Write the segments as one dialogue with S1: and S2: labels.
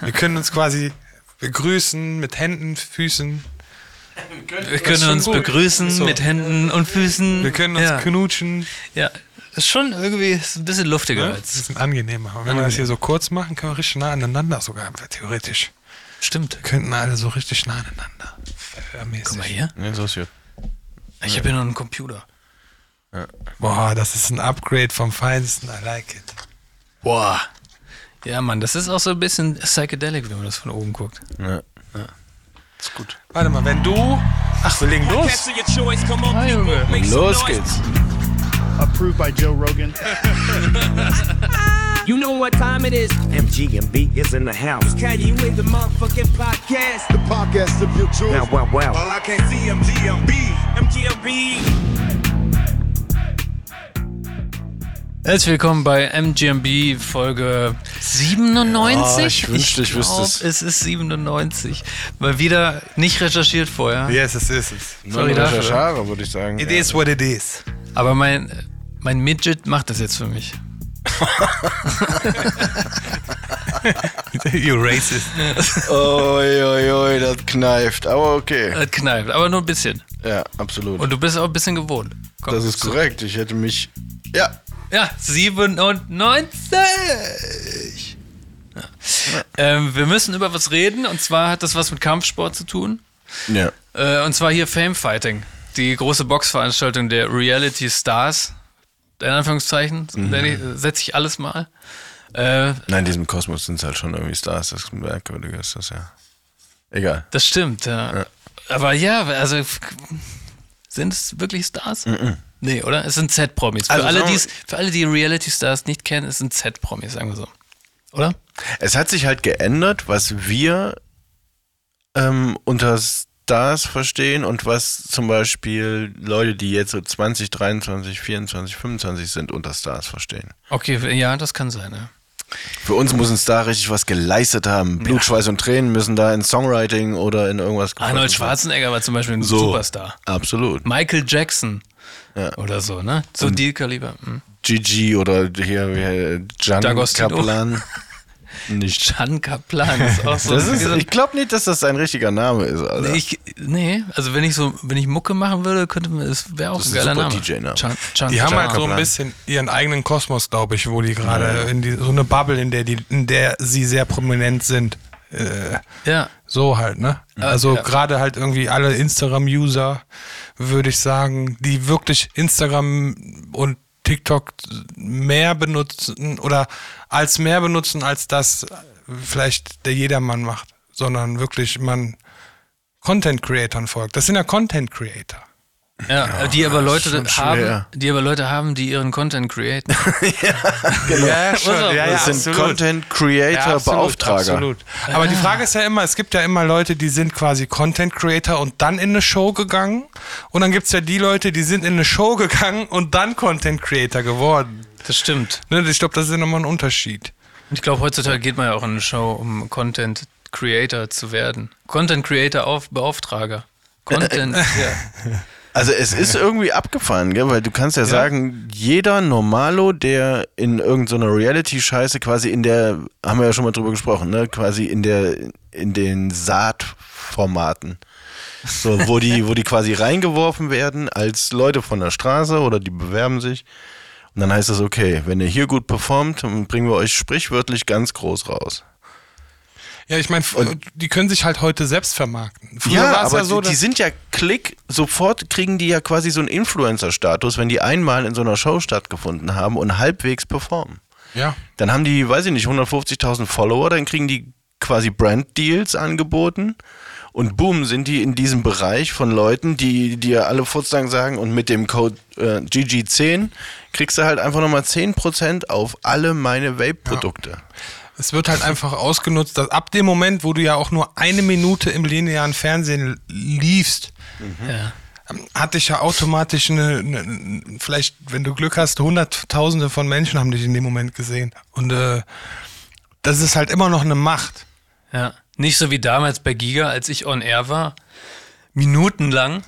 S1: Wir können uns quasi begrüßen mit Händen, Füßen.
S2: Wir können uns
S1: gut.
S2: begrüßen
S1: So.
S2: mit Händen und Füßen.
S1: Wir können uns
S2: ja.
S1: knutschen.
S2: Ja, ist schon irgendwie ist ein bisschen luftiger?
S1: Das
S2: als.
S1: ist ein angenehmer. Und wenn wir das hier so kurz machen, können wir richtig nah aneinander sogar, theoretisch.
S2: Stimmt.
S1: Wir könnten alle so richtig nah aneinander.
S2: Guck mal hier.
S3: Nee, so ist gut.
S2: Ich habe hier noch einen Computer.
S1: Boah, das ist ein Upgrade vom Feinsten. I like it.
S2: Boah. Ja, Mann, das ist auch so ein bisschen psychedelic, wenn man das von oben guckt.
S3: Ja. Ist gut.
S1: Warte mal, wenn du. Ach, wir legen los.
S4: Cancel your choice, come on,
S2: Ah,
S4: people,
S2: Junge.
S3: Los geht's.
S5: approved by Joe Rogan.
S4: You know what time it is.
S6: MGMB is in the house.
S4: Can you in the motherfucking podcast?
S5: The podcast of your choice.
S6: Now, wow, wow.
S4: Well, I can't see MGMB. MGMB.
S2: Herzlich willkommen bei MGMB Folge 97.
S3: Oh, ich wünschte, ich wüsste
S2: glaub,
S3: es.
S2: Es ist 97. Mal wieder nicht recherchiert vorher.
S1: Yes, es ist es.
S3: Nur
S2: Sorry.
S3: Recherchare, würde ich sagen.
S1: It
S3: ja.
S1: is what it is.
S2: Aber mein, mein Midget macht das jetzt für mich.
S1: you racist.
S3: Oi, oi, oi, das kneift. Aber okay.
S2: Das knallt, aber nur ein bisschen.
S3: Ja, absolut.
S2: Und du bist auch ein bisschen gewohnt. Komm,
S3: das ist korrekt. Ich hätte mich. Ja.
S2: Ja, 97. Ja. Ähm, wir müssen über was reden und zwar hat das was mit Kampfsport zu tun.
S3: Ja.
S2: Äh, und zwar hier Fame Fighting, die große Boxveranstaltung der Reality Stars. In Anführungszeichen,
S3: Mhm.
S2: setze ich alles mal. Äh,
S3: Nein, in diesem Kosmos sind es halt schon irgendwie Stars. Das Merkwürdige ist das ja. Egal.
S2: das stimmt, ja. Aber ja, also sind es wirklich Stars? Nee, oder? Es sind Z-Promis. Für,
S3: Also
S2: alle, für alle, die Reality Stars nicht kennen, es sind Z-Promis, sagen wir so. Oder?
S3: Es hat sich halt geändert, was wir ähm, unter Stars verstehen und was zum Beispiel Leute, die jetzt so 20, 23, 24, 25 sind, unter Stars verstehen.
S2: Okay, ja, das kann sein, ja.
S3: Für uns muss ein Star richtig was geleistet haben. Blut, Schweiß und Tränen müssen da in Songwriting oder in irgendwas
S2: Arnold. Schwarzenegger war zum Beispiel ein
S3: So.
S2: Superstar.
S3: Absolut.
S2: Michael Jackson
S3: Ja.
S2: oder so, ne? So die Kaliber. Hm.
S3: Gigi oder hier wie Gian
S2: D'Agostino.
S3: Kaplan. Nicht.
S2: Can Kaplan ist auch so.
S3: Das ist, ich glaube nicht, dass das sein richtiger Name ist, Alter.
S2: nee, ich, nee, also wenn ich so, wenn ich Mucke machen würde, könnte man, es wäre auch
S3: Das
S2: ein
S3: ein
S2: geiler Name.
S3: DJ-Name.
S2: Can, Can
S1: Die haben
S2: Can
S1: halt so ein bisschen ihren eigenen Kosmos, glaube ich, wo die gerade in die, so eine Bubble, in der die, in der sie sehr prominent sind. Äh,
S2: Ja,
S1: so halt, ne? Also
S2: ja.
S1: gerade halt irgendwie alle Instagram-User, würde ich sagen, die wirklich Instagram und TikTok mehr benutzen oder als mehr benutzen, als das vielleicht der Jedermann macht, sondern wirklich man Content Creatern folgt. Das sind ja Content Creator.
S2: Ja, die aber Leute haben,
S3: schwer.
S2: die aber Leute haben, die ihren Content createn.
S1: Ja, schon.
S2: Ja, ja,
S3: das sind
S1: absolut.
S3: Content Creator Beauftrager.
S1: Absolut. Aber die Frage ist ja immer, es gibt ja immer Leute, die sind quasi Content Creator und dann in eine Show gegangen. Und dann gibt es ja die Leute, die sind in eine Show gegangen und dann Content Creator geworden.
S2: Das stimmt.
S1: Ne, ich glaube, das ist ja nochmal ein Unterschied.
S2: Und ich glaube, heutzutage geht man ja auch in eine Show, um Content Creator zu werden. Content Creator auf Beauftrager. Content, ja.
S3: Also es ist irgendwie abgefahren, gell? weil du kannst ja, sagen, jeder Normalo, der in irgendeiner Reality-Scheiße quasi in der, haben wir ja schon mal drüber gesprochen, ne? quasi in der, in den Saatformaten. So, wo die, wo die quasi reingeworfen werden als Leute von der Straße oder die bewerben sich. Und dann heißt es, okay, wenn ihr hier gut performt, dann bringen wir euch sprichwörtlich ganz groß raus.
S1: Ja, ich meine, die können sich halt heute selbst vermarkten. Früher
S3: Ja,
S1: war es
S3: aber
S1: ja so,
S3: die, die sind ja Klick, sofort kriegen die ja quasi so einen Influencer-Status, wenn die einmal in so einer Show stattgefunden haben und halbwegs performen.
S1: ja.
S3: Dann haben die, weiß ich nicht, 150.000 Follower, dann kriegen die quasi Brand-Deals angeboten und boom, sind die in diesem Bereich von Leuten, die dir alle Furzlang sagen und mit dem Code äh, GG10 kriegst du halt einfach nochmal 10% auf alle meine Vape-Produkte.
S1: Es wird halt einfach ausgenutzt, dass ab dem Moment, wo du ja auch nur eine Minute im linearen Fernsehen liefst,
S2: ja.
S1: hat dich ja automatisch eine, eine, vielleicht, wenn du Glück hast, hunderttausende von Menschen haben dich in dem Moment gesehen. Und äh, das ist halt immer noch eine Macht.
S2: Ja. Nicht so wie damals bei Giga, als ich on air war. Minutenlang.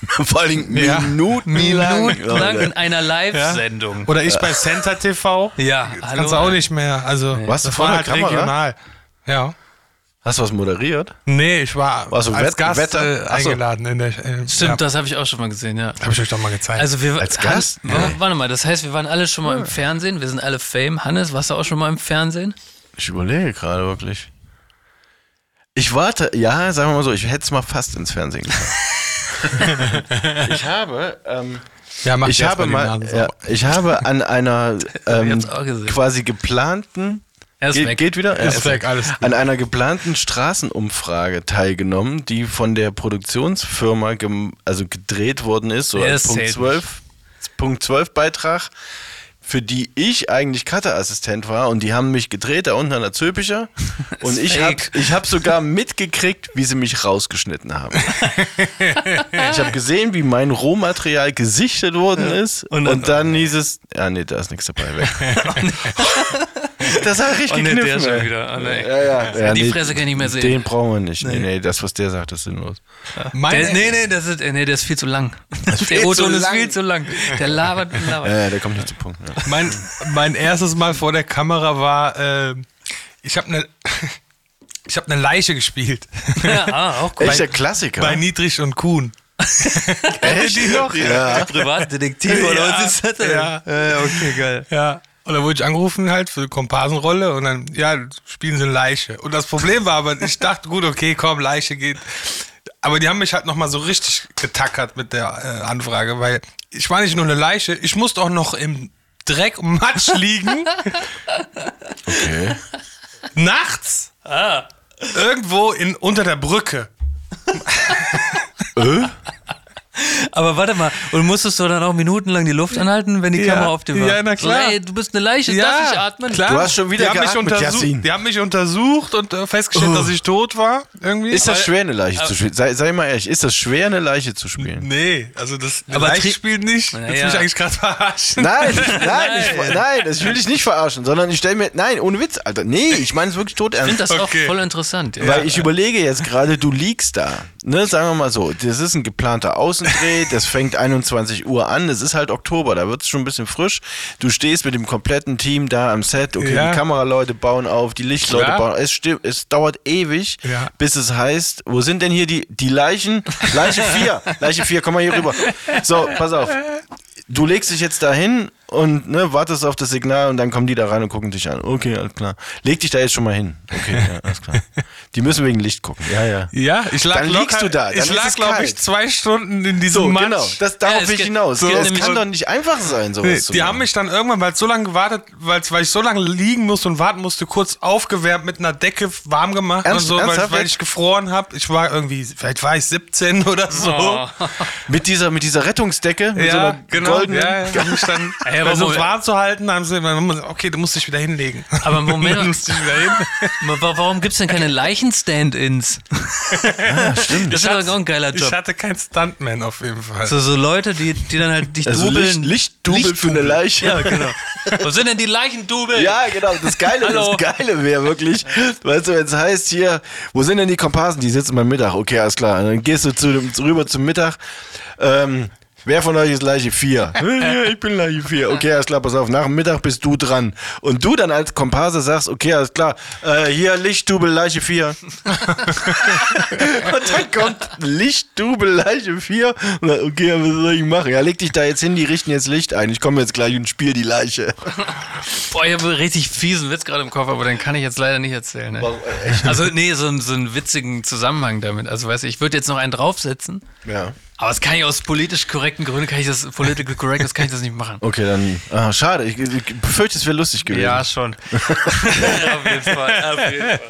S3: Vor allem
S1: Ja.
S3: Minuten
S2: Minutenlang in einer Live-Sendung.
S1: Oder ich bei Center TV.
S2: Ja,
S1: Das
S2: hallo.
S1: kannst du auch nicht mehr. Also,
S3: Warst du vor der
S1: halt
S3: Kamera?
S1: regional. Ja.
S3: Hast du was moderiert?
S1: Nee, ich war
S3: Warst du
S1: als
S3: Wett-
S1: Gast
S3: Wetter?
S1: äh, eingeladen. In der, äh,
S2: Stimmt,
S1: ja.
S2: das habe ich auch schon mal gesehen, ja.
S1: Habe ich euch doch mal gezeigt.
S2: Also wir
S3: Als Gast?
S2: Han, wa- Warte mal, das heißt, wir waren alle schon mal im Fernsehen, wir sind alle Fame. Hannes, warst du auch schon mal im Fernsehen?
S3: Ich überlege gerade wirklich. Ich warte, ja, sagen wir mal so, ich hätte es mal fast ins Fernsehen geschafft. ich habe, ähm,
S1: ja,
S3: ich habe mal, ja, ich habe an einer ähm, quasi geplanten,
S2: Er ist
S3: geht,
S2: weg.
S3: geht wieder,
S1: Ist
S3: Ja,
S1: weg, alles gut.
S3: an einer geplanten Straßenumfrage teilgenommen, die von der Produktionsfirma also gedreht worden ist, so Punkt
S2: zählt
S3: 12, Punkt 12 Beitrag, für die ich eigentlich Cuterassistent war und die haben mich gedreht, da unten an der Zöpicher und ich habe ich hab sogar mitgekriegt, wie sie mich rausgeschnitten haben. ich habe gesehen, wie mein Rohmaterial gesichtet worden ist und dann, hieß es, ja nee, da ist nichts dabei, weg. das hat richtig
S2: Oh, nee, der schon wieder. Oh, nee.
S3: Ja, ja. ja
S2: Die
S3: nee,
S2: Fresse kann ich nicht mehr sehen.
S3: Den brauchen wir nicht. Nee, nee, das, was der sagt, ist sinnlos.
S1: Mein,
S2: Der, nee, nee, das ist, nee, der ist viel zu lang. Der O-Ton
S3: zu
S2: ist viel zu lang. Der labert und labert.
S3: Ja, ja, der kommt nicht zu Punkt. Ja.
S1: mein, mein erstes Mal vor der Kamera war, äh, ich habe eine ich habe eine Leiche gespielt.
S2: Ja, ah, auch cool.
S3: Echt der Klassiker.
S1: Bei Niedrig und Kuhn.
S3: Echt? Die noch? Ja.
S2: Privatdetektiv oder was ist das denn?
S1: Ja.
S2: Ja, okay, geil.
S1: Ja. Und dann wurde ich angerufen halt für die Komparsenrolle und dann, ja, spielen sie Leiche. Und das Problem war aber, ich dachte, gut, okay, komm, Leiche geht. Aber die haben mich halt nochmal so richtig getackert mit der äh, Anfrage, weil ich war nicht nur eine Leiche, ich musste auch noch im Dreck und Matsch liegen.
S3: Okay.
S1: nachts. Irgendwo in, unter der Brücke.
S2: Aber warte mal, und musstest du dann auch minutenlang die Luft anhalten, wenn die
S1: Ja.
S2: Kamera auf dir war?
S1: Ja, na klar.
S2: So, ey, du bist eine Leiche, darf ich atmen?
S1: klar.
S3: Du hast schon wieder
S1: die haben, mich
S3: geatmet,
S1: untersucht,
S3: Yassin.
S1: die haben mich untersucht und äh, festgestellt, dass ich tot war. Irgendwie.
S3: Ist das schwer, eine Leiche zu spielen? Sei, sei mal ehrlich, ist das schwer, eine Leiche zu spielen?
S1: Nee, also das eine
S2: Aber
S1: Leiche spielt nicht.
S2: Na
S1: Willst
S2: ja.
S1: du mich eigentlich gerade verarschen?
S3: Nein, ich, nein, ich, nein, das will ich nicht verarschen, sondern ich stelle mir, nein, ohne Witz, Alter, nee, ich meine es wirklich tot
S2: Ich finde
S3: ernst.
S2: das
S1: Okay.
S2: auch voll interessant. Ja.
S3: Weil ich überlege jetzt gerade, du liegst da, ne, sagen wir mal so, das ist ein geplanter Außendreh, das fängt 21 Uhr an, es ist halt Oktober, da wird es schon ein bisschen frisch. Du stehst mit dem kompletten Team da am Set, okay,
S1: Ja.
S3: die Kameraleute bauen auf, die Lichtleute
S1: Klar.
S3: bauen, es, stimmt, es dauert ewig,
S1: Ja.
S3: bis es heißt, wo sind denn hier die, die Leichen? Leiche 4, Leiche 4, komm mal hier rüber. So, pass auf. Du legst dich jetzt dahin und ne, wartest auf das Signal und dann kommen die da rein und gucken dich an. Okay, alles klar. Leg dich da jetzt schon mal hin. Okay, ja, alles klar. Die müssen wegen Licht gucken. Ja, ja.
S1: Ja, ich lag
S3: Dann liegst du da,
S1: ich lag, glaube ich, zwei Stunden in diesem
S3: So,
S1: Matsch.
S3: genau. Das, darauf
S2: Ja,
S3: will ich hinaus.
S2: so-
S3: das kann
S2: so-
S3: doch nicht einfach sein, sowas
S1: Nee,
S3: zu
S1: die
S3: machen.
S1: haben mich dann irgendwann, weil es so lange gewartet, weil ich so lange liegen musste und warten musste, kurz aufgewärmt mit einer Decke warm gemacht
S3: Ernst-
S1: und so, weil, weil ich gefroren habe. Ich war irgendwie, vielleicht war ich 17 oder so.
S2: Oh.
S3: mit, dieser, mit dieser Rettungsdecke, mit so
S1: Ja,
S3: einer
S1: genau.
S3: goldenen.
S1: Ja, ja,
S2: Ey, aber
S1: versucht warm zu halten. Haben sie, muss- okay, du musst dich wieder hinlegen.
S2: Aber Moment
S1: dann
S2: mal.
S1: musste ich wieder hin.
S2: Wa- Warum gibt es denn keine Leichen-Stand-Ins? stimmt. Das ist aber auch ein geiler
S1: Ich
S2: Job.
S1: hatte keinen Stuntman auf jeden Fall.
S2: So, so Leute, die, die dann halt dich
S3: Also
S2: dubeln.
S3: Licht, Lichtdubel für eine Leiche.
S2: Ja, genau. Wo sind denn die Leichendubel?
S3: Ja, genau. Das Geile,
S2: Hallo.
S3: das Geile wäre wirklich, weißt du, wenn es heißt hier, wo sind denn die Komparsen? Die sitzen beim Mittag. Okay, alles klar. Und dann gehst du zu, rüber zum Mittag. Ähm, wer von euch ist Leiche 4? Ja, ich bin Leiche 4. Okay, alles klar, pass auf. Nach dem Mittag bist du dran. Und du dann als Komparse sagst, okay, alles klar. Äh, hier Lichtdubel Leiche 4. Und dann kommt Lichtdubel Leiche 4. Und dann, okay, was soll ich machen? Ja, leg dich da jetzt hin, die richten jetzt Licht ein. Ich komme jetzt gleich und spiele die Leiche.
S2: Boah, ich habe einen richtig fiesen Witz gerade im Kopf, aber den kann ich jetzt leider nicht erzählen. Ne? Also, nee, so, einen- so einen witzigen Zusammenhang damit. Also, weißt du, ich würde jetzt noch einen draufsetzen,
S3: Ja.
S2: Aber das kann ich aus politisch korrekten Gründen, kann ich das, political correct, das kann ich das nicht machen.
S3: Okay, dann. Ah, schade. Ich, ich befürchte, es wäre lustig gewesen.
S2: Ja, schon. auf jeden Fall, auf jeden Fall.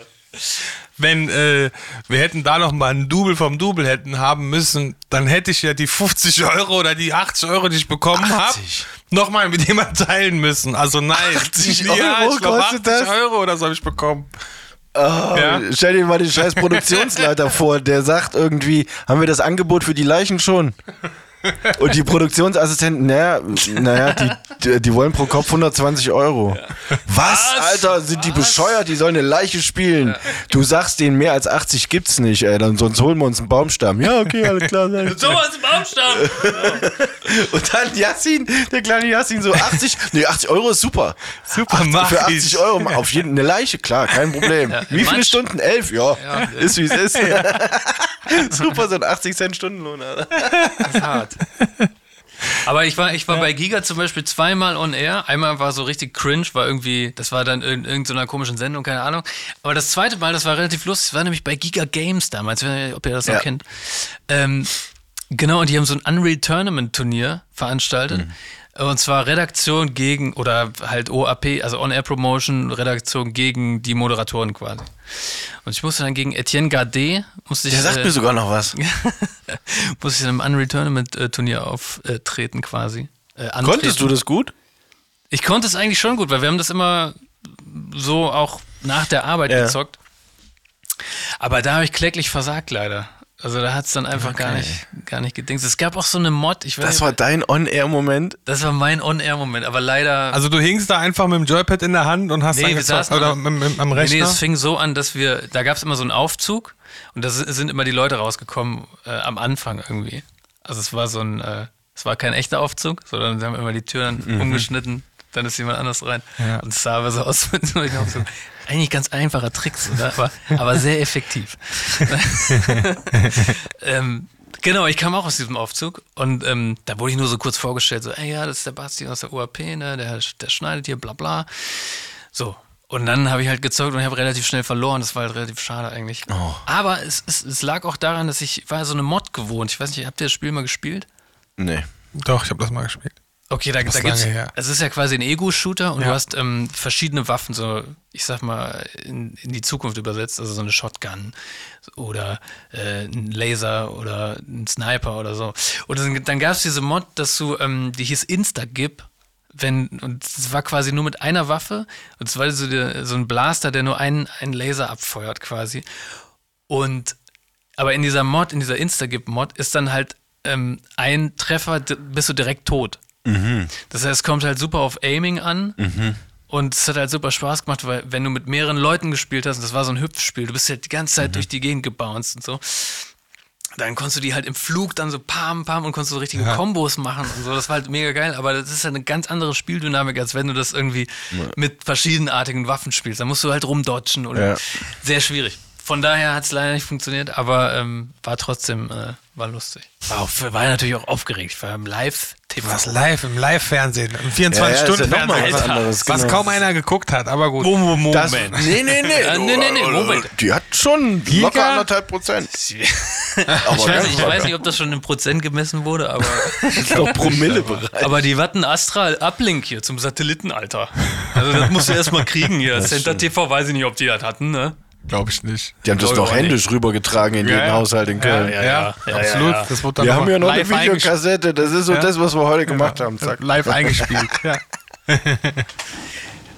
S1: Wenn äh, wir hätten da noch mal ein Double vom Double hätten haben müssen, dann hätte ich ja die 50 Euro oder die 80 Euro, die ich bekommen habe,
S3: 80?
S1: noch mal mit jemandem teilen müssen. Also nein.
S3: 80
S1: ja,
S3: Euro
S1: ich
S3: kostet
S1: 80
S3: das?
S1: Euro oder so habe ich bekommen.
S3: Oh,
S1: Ja.
S3: Stell dir mal den scheiß Produktionsleiter vor, der sagt irgendwie, haben wir das Angebot für die Leichen schon? Und die Produktionsassistenten, naja, naja die, die, wollen pro Kopf 120 Euro. Was, Alter, sind die bescheuert? Die sollen eine Leiche spielen. Du sagst denen, mehr als 80 gibt's nicht, ey, dann sonst holen wir uns einen Baumstamm. Ja, okay, alles klar. sag ich.
S2: So was im Baumstamm!
S3: Und dann Yassin, der kleine Yassin, so 80, nee, 80 Euro ist super.
S1: Super,
S3: 80,
S1: mach
S3: Für
S1: ich.
S3: 80 Euro, auf jeden eine Leiche, klar, kein Problem. Wie viele Stunden? Elf, ja, ist wie es ist. super, so ein 80 Cent Stundenlohn, Alter.
S2: Das ist hart. Aber ich war, ich war bei Giga zum Beispiel zweimal on air. Einmal war so richtig cringe, war irgendwie, das war dann in irgendeiner komischen Sendung, keine Ahnung. Aber das zweite Mal, das war relativ lustig, das war nämlich bei Giga Games damals, ob ihr das noch
S3: Ja.
S2: kennt. Ähm, genau, und die haben so ein Unreal Tournament Turnier veranstaltet. Und zwar Redaktion gegen, oder halt OAP, also On-Air Promotion, Redaktion gegen die Moderatoren quasi. Und ich musste dann gegen Etienne Gardet, musste ich,
S3: Der sagt
S2: äh,
S3: mir sogar noch was.
S2: musste ich in einem Unreal Tournament äh, auftreten quasi. Äh.
S3: Konntest du das gut?
S2: Ich konnte es eigentlich schon gut, weil wir haben das immer so auch nach der Arbeit
S3: Ja.
S2: gezockt. Aber da habe ich kläglich versagt leider. Also da hat es dann einfach gar nicht, gar nicht gedingst. Es gab auch so eine Mod, ich weiß
S3: Das
S2: nicht,
S3: war dein On-Air-Moment.
S2: das war mein On-Air-Moment, aber leider.
S1: Also du hingst da einfach mit dem Joypad in der Hand und hast
S2: Nee,
S1: dann gezockt,
S2: saßen
S1: oder
S2: am-
S1: mit, mit, am
S2: Nee,
S1: Rechner.
S2: nee, es fing so an, dass wir, da gab es immer so einen Aufzug und da si- sind immer die Leute rausgekommen äh, am Anfang irgendwie. Also es war so ein, äh, es war kein echter Aufzug, sondern sie haben immer die Tür dann
S1: Mhm.
S2: umgeschnitten, dann ist jemand anders rein. Und es sah aber so aus Eigentlich ganz einfacher Tricks, oder? Aber, aber sehr effektiv. ähm, genau, ich kam auch aus diesem Aufzug und ähm, da wurde ich nur so kurz vorgestellt, so, ey, ja, das ist der Basti aus der UAP, ne, der, der schneidet hier, bla bla. So. Und dann habe ich halt gezockt und ich habe relativ schnell verloren. Das war halt relativ schade eigentlich.
S3: Oh.
S2: Aber es, es, es lag auch daran, dass ich war so eine Mod gewohnt. Ich weiß nicht, habt ihr das Spiel mal gespielt?
S3: Nee.
S1: Doch, ich habe das mal gespielt.
S2: Okay, da, da gibt's.
S1: her.
S2: Es ist ja quasi ein Ego-Shooter und
S1: Ja.
S2: du hast ähm, verschiedene Waffen, so, ich sag mal, in, in die Zukunft übersetzt, also so eine Shotgun oder äh, ein Laser oder ein Sniper oder so. Und dann, dann gab es diese Mod, dass du, ähm, die hieß Instagib. Wenn, und es war quasi nur mit einer Waffe, und es war so, der, so ein Blaster, der nur einen, einen Laser abfeuert quasi. Und aber in dieser Mod, in dieser Instagib-Mod, ist dann halt ähm, ein Treffer, bist du direkt tot. Das heißt, es kommt halt super auf Aiming an. Und es hat halt super Spaß gemacht, weil wenn du mit mehreren Leuten gespielt hast, und das war so ein Hüpfspiel, du bist halt die ganze Zeit durch die Gegend gebounced und so. Dann konntest du die halt im Flug dann so pam, pam und konntest so richtige Kombos machen und so. Das war halt mega geil, aber das ist halt eine ganz andere Spieldynamik, als wenn du das irgendwie mit verschiedenartigen Waffen spielst. Da musst du halt rumdodgen oder
S3: Ja.
S2: sehr schwierig. Von daher hat es leider nicht funktioniert, aber ähm, war trotzdem äh, war lustig. War, auch, war natürlich auch aufgeregt. Ich war im Live-TV.
S1: Was live, im Live-Fernsehen, im
S3: Ja, ja, ist ja
S1: 24-Stunden-Fernsehen.
S3: was anderes,
S1: was
S3: genau.
S1: kaum einer geguckt hat, aber gut.
S2: Moment.
S3: Das, nee, nee, nee.
S2: Ja, nee, nee, nee, Moment.
S3: Die hat schon locker anderthalb Prozent.
S2: Ich weiß, ich weiß nicht, ob das schon in Prozent gemessen wurde, aber,
S3: ist doch Promillebereich.
S2: aber die hatten Astral Uplink hier zum Satellitenalter. Also das musst du erstmal kriegen hier. Center TV weiß ich nicht, ob die das hatten, ne?
S1: Glaube ich nicht.
S3: Die haben das doch händisch rübergetragen in jeden
S1: ja.
S3: Haushalt in Köln.
S1: Ja,
S2: ja, ja,
S1: absolut.
S2: ja.
S1: Das wird dann
S3: Wir haben ja noch eine Videokassette. Das ist so
S1: Ja.
S3: das, was wir heute gemacht haben. Zack.
S1: Live eingespielt. ja.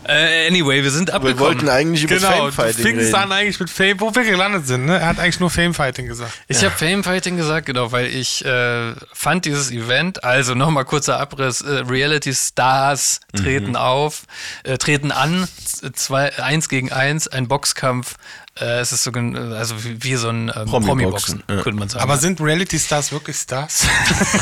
S2: Äh, anyway, wir sind
S3: Wir
S2: abgekommen.
S3: wollten eigentlich über
S1: Genau,
S3: Famefighting reden.
S1: dann eigentlich mit Fame, wo wir gelandet sind, ne? Er hat eigentlich nur Famefighting gesagt.
S2: Ich habe Famefighting gesagt, genau, weil ich äh, fand dieses Event, also nochmal kurzer Abriss, äh, Reality Stars treten auf, äh, treten an, zwei, eins gegen eins, ein Boxkampf. Äh, es ist so, also wie, wie so ein ähm,
S3: Promi-Boxen,
S2: Promi-Boxen,
S3: ja.
S2: könnte man sagen.
S1: Aber sind Reality-Stars wirklich Stars?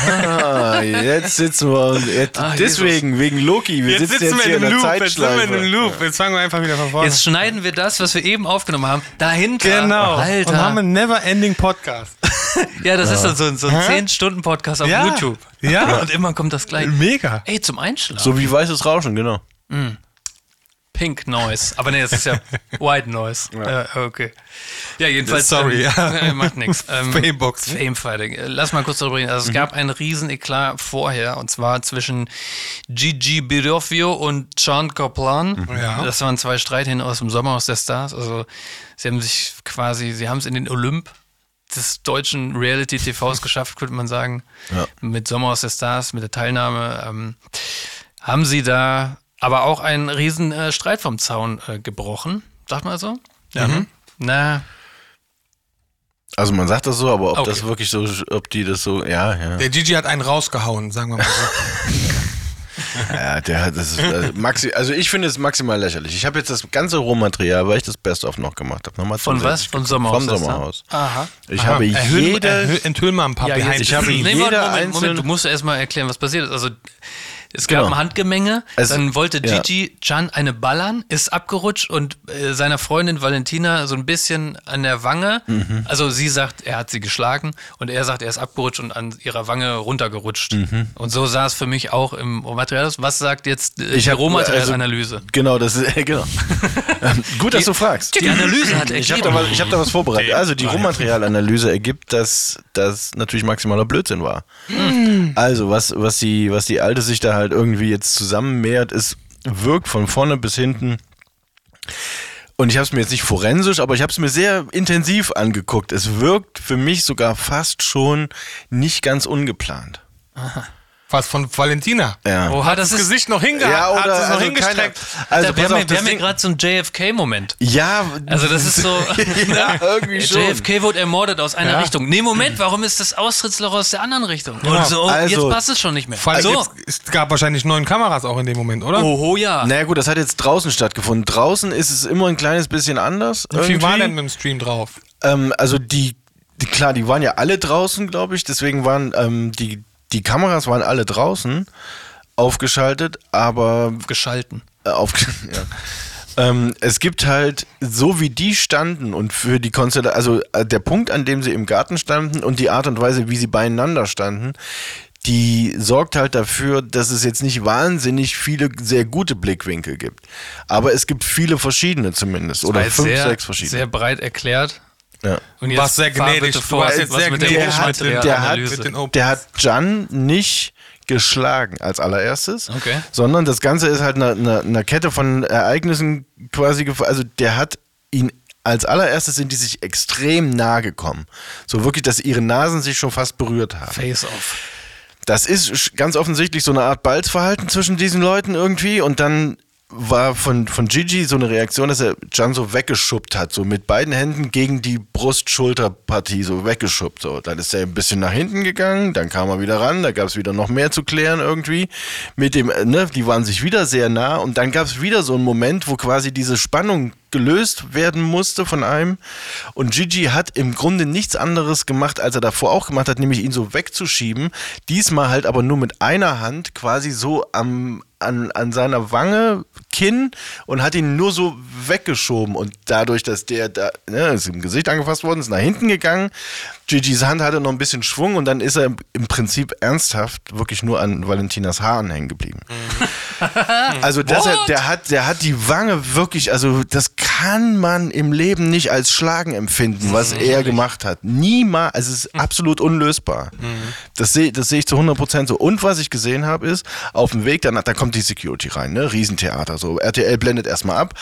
S3: Ah, jetzt sitzen wir. und Jetzt,
S2: Ah,
S3: deswegen, wegen Loki. Wir sitzen jetzt hier in der
S1: jetzt sind wir in einem Loop. Jetzt fangen wir einfach wieder von vorne
S2: Jetzt schneiden wir das, was wir eben aufgenommen haben, dahinter.
S1: Genau.
S2: Alter.
S1: Und haben einen never-ending Podcast.
S2: ja, das ist dann so, ein- so ein
S1: Hä?
S2: 10-Stunden-Podcast auf
S1: Ja.
S2: YouTube.
S1: Ja.
S2: Und immer kommt das gleich.
S1: Mega.
S2: Ey, zum Einschlafen.
S3: So wie weißes Rauschen, genau.
S2: Pink Noise. Aber nee, das ist ja White Noise. Ja. okay. Ja, jedenfalls.
S1: Sorry,
S2: ähm,
S1: ja.
S2: äh, Macht nichts. Ähm,
S1: Fameboxen.
S2: Famefighting. Äh, Lass mal kurz darüber reden. Also, es gab einen riesen Eklat vorher und zwar zwischen Gigi Biroffio und Sean Kaplan.
S1: Ja.
S2: Das waren zwei Streithähne aus dem Sommerhaus der Stars. Also, sie haben sich quasi, sie haben es in den Olymp des deutschen Reality-TVs geschafft, könnte man sagen.
S3: Ja.
S2: Mit Sommerhaus der Stars, mit der Teilnahme. Ähm, haben sie da aber auch einen riesen äh, Streit vom Zaun äh, gebrochen, sag mal so. Ja.
S1: Mhm.
S2: Na,
S3: Also man sagt das so, aber ob
S2: Okay.
S3: das wirklich so, ob die das so, ja, ja.
S1: Der Gigi hat einen rausgehauen, sagen wir mal so.
S3: Ja, der hat das äh, maxi also ich finde es maximal lächerlich. Ich habe jetzt das ganze Rohmaterial, weil ich das Best of noch gemacht habe. Nochmal
S2: Von was? Von. Sommerhaus,
S3: Vom? Sommerhaus.
S2: Aha.
S3: Ich
S1: Aha,
S3: habe
S1: erhöhl,
S3: jede
S1: enthüll mal ein paar
S2: Ja,
S3: ich habe
S2: nee,
S3: jeder
S2: warte, Moment,
S3: einzelne-
S2: Moment, du musst erst mal erklären, was passiert ist. Also es gab
S3: Genau.
S2: ein Handgemenge,
S3: Es-
S2: dann wollte
S3: ja.
S2: Gigi Can eine ballern, ist abgerutscht und äh, seiner Freundin Valentina so ein bisschen an der Wange.
S3: Mhm.
S2: Also sie sagt, er hat sie geschlagen und er sagt, er ist abgerutscht und an ihrer Wange runtergerutscht.
S3: Mhm.
S2: Und so sah es für mich auch im Rohmaterial aus. Was sagt jetzt äh,
S3: Ich
S2: die
S3: hab-
S2: Rohmaterialanalyse?
S3: Also, genau, das ist äh, genau. Gut, dass du fragst.
S2: Die Analyse hat
S3: Ich habe
S2: ergeben.
S3: da, was- ich hab da was vorbereitet. Also die Rohmaterialanalyse ergibt, dass das natürlich maximaler Blödsinn war. Also was, was, die, was die Alte sich da halt irgendwie jetzt zusammenmehrt, ist, wirkt von vorne bis hinten. Und ich habe es mir jetzt nicht forensisch, aber ich habe es mir sehr intensiv angeguckt. Es wirkt für mich sogar fast schon nicht ganz ungeplant.
S1: Was von Valentina.
S3: Ja.
S2: Oha, das
S1: Das
S2: ist
S1: Gesicht noch hingehalten,
S3: Ja,
S1: hat
S3: oder
S1: es noch
S3: also
S1: hingestreckt.
S3: keine, also
S2: da, wir haben, wir haben ja
S3: Ding-
S2: gerade so einen JFK-Moment.
S3: ja,
S2: Also das ist so,
S3: ja, irgendwie schon.
S2: JFK wurde ermordet aus einer
S1: Ja.
S2: Richtung. Nee, Moment, warum ist das Austrittsloch aus der anderen Richtung?
S1: Genau.
S2: Und so, oh,
S3: Also-
S2: jetzt passt es schon nicht mehr.
S1: Vor allem
S2: so.
S1: jetzt, es gab wahrscheinlich neun Kameras auch in dem Moment, oder?
S2: Oho, ja.
S3: Naja gut, das hat jetzt draußen stattgefunden. Draußen ist es immer ein kleines bisschen anders.
S1: Wie viel war denn im Stream drauf?
S3: Ähm, also die, die, klar, die waren ja alle draußen, glaube ich. Deswegen waren ähm, die, die Kameras waren alle draußen aufgeschaltet, aber
S2: Geschalten.
S3: äh, auf, ja. ähm, es gibt halt, so wie die standen und für die Konstellation, also äh, der Punkt, an dem sie im Garten standen und die Art und Weise, wie sie beieinander standen, die sorgt halt dafür, dass es jetzt nicht wahnsinnig viele sehr gute Blickwinkel gibt. Aber es gibt viele verschiedene zumindest. Oder fünf,
S2: sehr,
S3: sechs verschiedene.
S2: Sehr breit erklärt.
S3: Ja.
S2: Und
S1: warst sehr
S2: fahr
S1: gnädig.
S2: bitte
S1: Du jetzt
S2: was
S1: sehr
S2: mit der
S1: gnädig
S3: mit den-
S2: Rohmaterialanalyse.
S1: mit den
S3: Der hat Jan nicht geschlagen als allererstes,
S2: Okay.
S3: sondern das Ganze ist halt eine, eine, eine Kette von Ereignissen quasi, also der hat ihn als allererstes sind die sich extrem nahe gekommen. So wirklich, dass ihre Nasen sich schon fast berührt haben.
S2: Face-Off.
S3: Das ist ganz offensichtlich so eine Art Balzverhalten zwischen diesen Leuten irgendwie und dann war von, von Gigi so eine Reaktion, dass er Can so weggeschubbt hat, so mit beiden Händen gegen die Brust-Schulter-Partie so weggeschubbt. So. Dann ist er ein bisschen nach hinten gegangen, dann kam er wieder ran, da gab es wieder noch mehr zu klären irgendwie. Mit dem, äh, ne, die waren sich wieder sehr nah und dann gab es wieder so einen Moment, wo quasi diese Spannung gelöst werden musste von einem. Und Gigi hat im Grunde nichts anderes gemacht, als er davor auch gemacht hat, nämlich ihn so wegzuschieben. Diesmal halt aber nur mit einer Hand quasi so am, an, an seiner Wange, Kinn und hat ihn nur so weggeschoben. Und dadurch, dass der da, ne, ist im Gesicht angefasst worden, ist nach hinten gegangen. Gigis Hand hatte noch ein bisschen Schwung und dann ist er im Prinzip ernsthaft wirklich nur an Valentinas Haaren hängen geblieben. Also das,
S2: What?
S3: der hat, der hat die Wange wirklich, also das kann man im Leben nicht als Schlagen empfinden, was er gemacht hat. Niemals, also es ist absolut unlösbar. Das sehe das seh ich zu 100% so. Und was ich gesehen habe ist, auf dem Weg, dann, da kommt die Security rein, ne? Riesentheater, so. RTL blendet erstmal ab.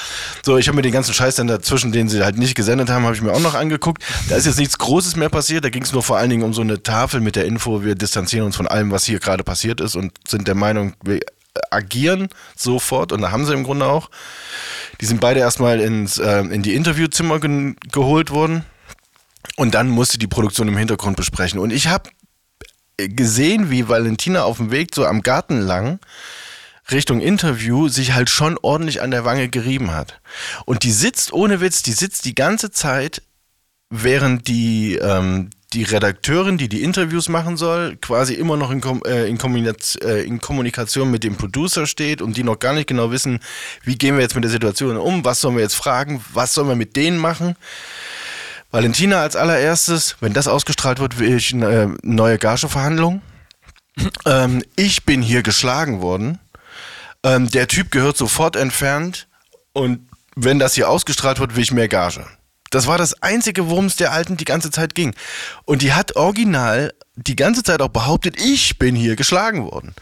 S3: So, ich habe mir den ganzen Scheiß dann dazwischen, den sie halt nicht gesendet haben, habe ich mir auch noch angeguckt. Da ist jetzt nichts Großes mehr passiert, da ging es nur vor allen Dingen um so eine Tafel mit der Info, wir distanzieren uns von allem, was hier gerade passiert ist und sind der Meinung, wir agieren sofort und da haben sie im Grunde auch. Die sind beide erstmal ins, äh, in die Interviewzimmer gen- geholt worden und dann musste die Produktion im Hintergrund besprechen. Und ich habe gesehen, wie Valentina auf dem Weg so am Garten lang Richtung Interview sich halt schon ordentlich an der Wange gerieben hat. Und die sitzt ohne Witz, die sitzt die ganze Zeit, während die, ähm, die Redakteurin, die die Interviews machen soll, quasi immer noch in, Kom äh, in, äh, in Kommunikation mit dem Producer steht und die noch gar nicht genau wissen, wie gehen wir jetzt mit der Situation um, was sollen wir jetzt fragen, was sollen wir mit denen machen. Valentina als allererstes, wenn das ausgestrahlt wird, will ich eine äh, neue Gageverhandlung. ähm, ich bin hier geschlagen worden. Ähm, der Typ gehört sofort entfernt und wenn das hier ausgestrahlt wird, will ich mehr Gage. Das war das Einzige, worum es der Alten die ganze Zeit ging. Und die hat original die ganze Zeit auch behauptet, ich bin hier geschlagen worden.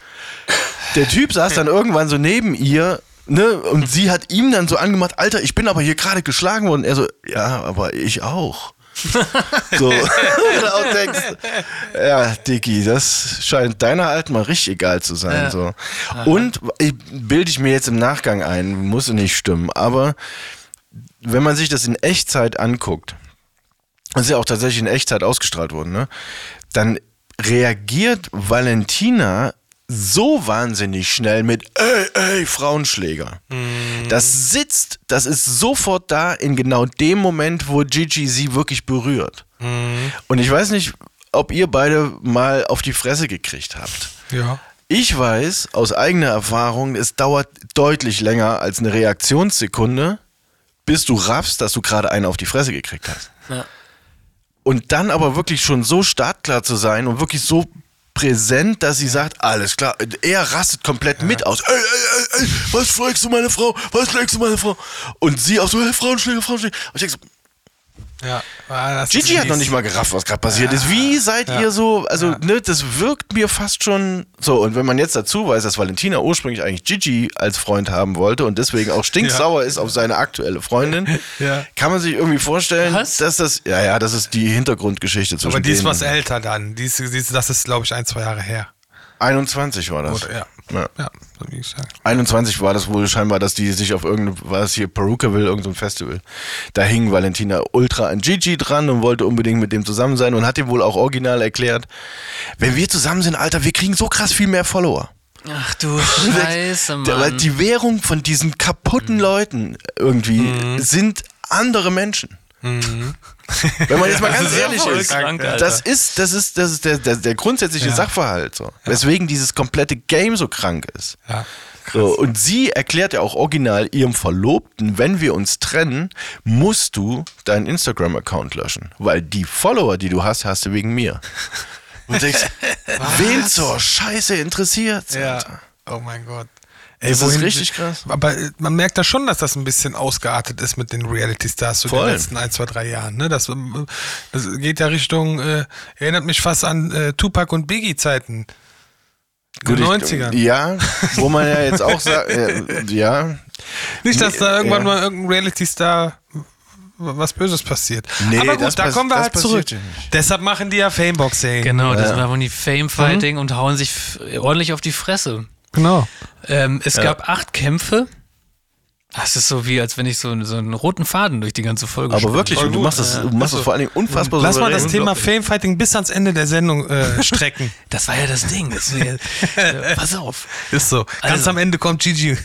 S3: Der Typ saß dann irgendwann so neben ihr, ne, und sie hat ihm dann so angemacht, Alter, ich bin aber hier gerade geschlagen worden. Er so, ja, aber ich auch. so, auch denkst, ja, Dicky, das scheint deiner Alten mal richtig egal zu sein.
S2: Ja.
S3: So. Und ich, bilde ich mir jetzt im Nachgang ein, muss nicht stimmen, aber wenn man sich das in Echtzeit anguckt, das ist ja auch tatsächlich in Echtzeit ausgestrahlt worden, ne? Dann reagiert Valentina so wahnsinnig schnell mit ey, ey, Frauenschläger. Das sitzt, das ist sofort da in genau dem Moment, wo Gigi sie wirklich berührt. Und ich weiß nicht, ob ihr beide mal auf die Fresse gekriegt habt.
S1: Ja.
S3: Ich weiß aus eigener Erfahrung, es dauert deutlich länger als eine Reaktionssekunde, bis du raffst, dass du gerade einen auf die Fresse gekriegt hast.
S2: Ja.
S3: Und dann aber wirklich schon so startklar zu sein und wirklich so präsent, dass sie sagt, alles klar, er rastet komplett mit aus. Ey, ey, ey, ey, was schlägst du meine Frau? Was schlägst du meine Frau? Und sie auch so, hey, Frauenschläge, Frauenschläge. Und ich denk so,
S1: Ja. Ah, das
S3: Gigi hat noch nicht mal gerafft, was gerade passiert ist. Wie seid ihr so, also ne, das wirkt mir fast schon so. Und wenn man jetzt dazu weiß, dass Valentina ursprünglich eigentlich Gigi als Freund haben wollte und deswegen auch stinksauer ist auf seine aktuelle Freundin,
S1: Ja.
S3: kann man sich irgendwie vorstellen,
S2: Was?
S3: dass das, ja, ja, das ist die Hintergrundgeschichte zwischen
S1: Aber die ist
S3: denen.
S1: was älter dann. Die ist, die ist, das ist, glaube ich, ein, zwei Jahre her.
S3: 21 war das.
S1: Oder, ja.
S3: Ja.
S1: Ja, so wie ich sage.
S3: 21 war das wohl scheinbar, dass die sich auf irgendeine, war das hier Perukaville, irgendein Festival. Da hing Valentina ultra an Gigi dran und wollte unbedingt mit dem zusammen sein und hat ihm wohl auch original erklärt, wenn wir zusammen sind, Alter, wir kriegen so krass viel mehr Follower.
S2: Ach du Scheiße,
S3: Der- weil
S2: Mann.
S3: Die Währung von diesen kaputten Leuten irgendwie
S2: Mhm.
S3: sind andere Menschen. Wenn man jetzt mal ganz
S2: ist
S3: ehrlich ist,
S2: krank,
S3: das ist, das ist, das ist der, der, der grundsätzliche Sachverhalt, so. Weswegen dieses komplette Game so krank ist.
S1: Ja.
S3: So, und sie erklärt ja auch original ihrem Verlobten, wenn wir uns trennen, musst du deinen Instagram-Account löschen. Weil die Follower, die du hast, hast du wegen mir. Und du denkst, wen zur Scheiße interessiert?
S1: Ja. Oh mein Gott. Ey,
S3: Das ist
S1: wohin-
S3: richtig krass.
S1: Aber äh, man merkt da schon, dass das ein bisschen ausgeartet ist mit den Reality-Stars so
S3: Voll.
S1: den letzten ein, zwei, drei Jahren. Ne? Das, ähm, das geht ja Richtung, äh, erinnert mich fast an äh, Tupac und Biggie-Zeiten. In den
S3: ich-
S1: 90ern.
S3: Ja, wo man ja jetzt auch sagt, äh, ja.
S1: Nicht, dass da irgendwann
S3: ja.
S1: mal irgendein Reality-Star was Böses passiert.
S3: Nee,
S1: Aber gut,
S3: das
S1: da
S3: pass-
S1: kommen wir
S3: das
S1: halt zurück. Deshalb machen die ja Fameboxing.
S2: Genau, das
S3: Ja.
S2: war wohl die Fame-Fighting und hauen sich f- ordentlich auf die Fresse.
S1: Genau.
S2: Ähm, es gab acht Kämpfe. Das ist so wie, als wenn ich so, so einen roten Faden durch die ganze Folge
S3: Aber
S2: spinne.
S3: wirklich, und du machst das, du machst das vor allen Dingen unfassbar
S1: Lass mal das Thema Famefighting bis ans Ende der Sendung äh, strecken.
S2: Das war ja das Ding. Das ja, äh, pass auf.
S1: Ist so. Ganz
S2: Also.
S1: am Ende kommt Gigi.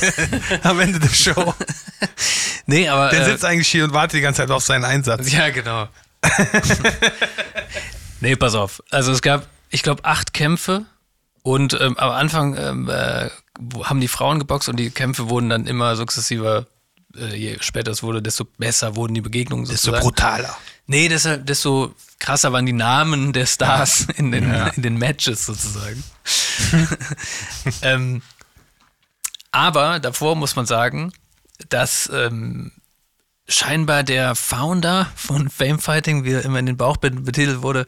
S1: am Ende der Show.
S2: Nee, aber.
S1: Der
S2: äh,
S1: sitzt eigentlich hier und wartet die ganze Zeit auf seinen Einsatz.
S2: Ja, genau. nee, pass auf. Also es gab, ich glaube, acht Kämpfe und ähm, am Anfang ähm, äh, haben die Frauen geboxt und die Kämpfe wurden dann immer sukzessiver, äh, je später es wurde, desto besser wurden die Begegnungen sozusagen.
S1: brutaler.
S2: Nee, deshalb, desto krasser waren die Namen der Stars in, den, in den Matches sozusagen. ähm, aber davor muss man sagen, dass ähm, scheinbar der Founder von Famefighting, wie er immer in den Bauch bet- betitelt wurde,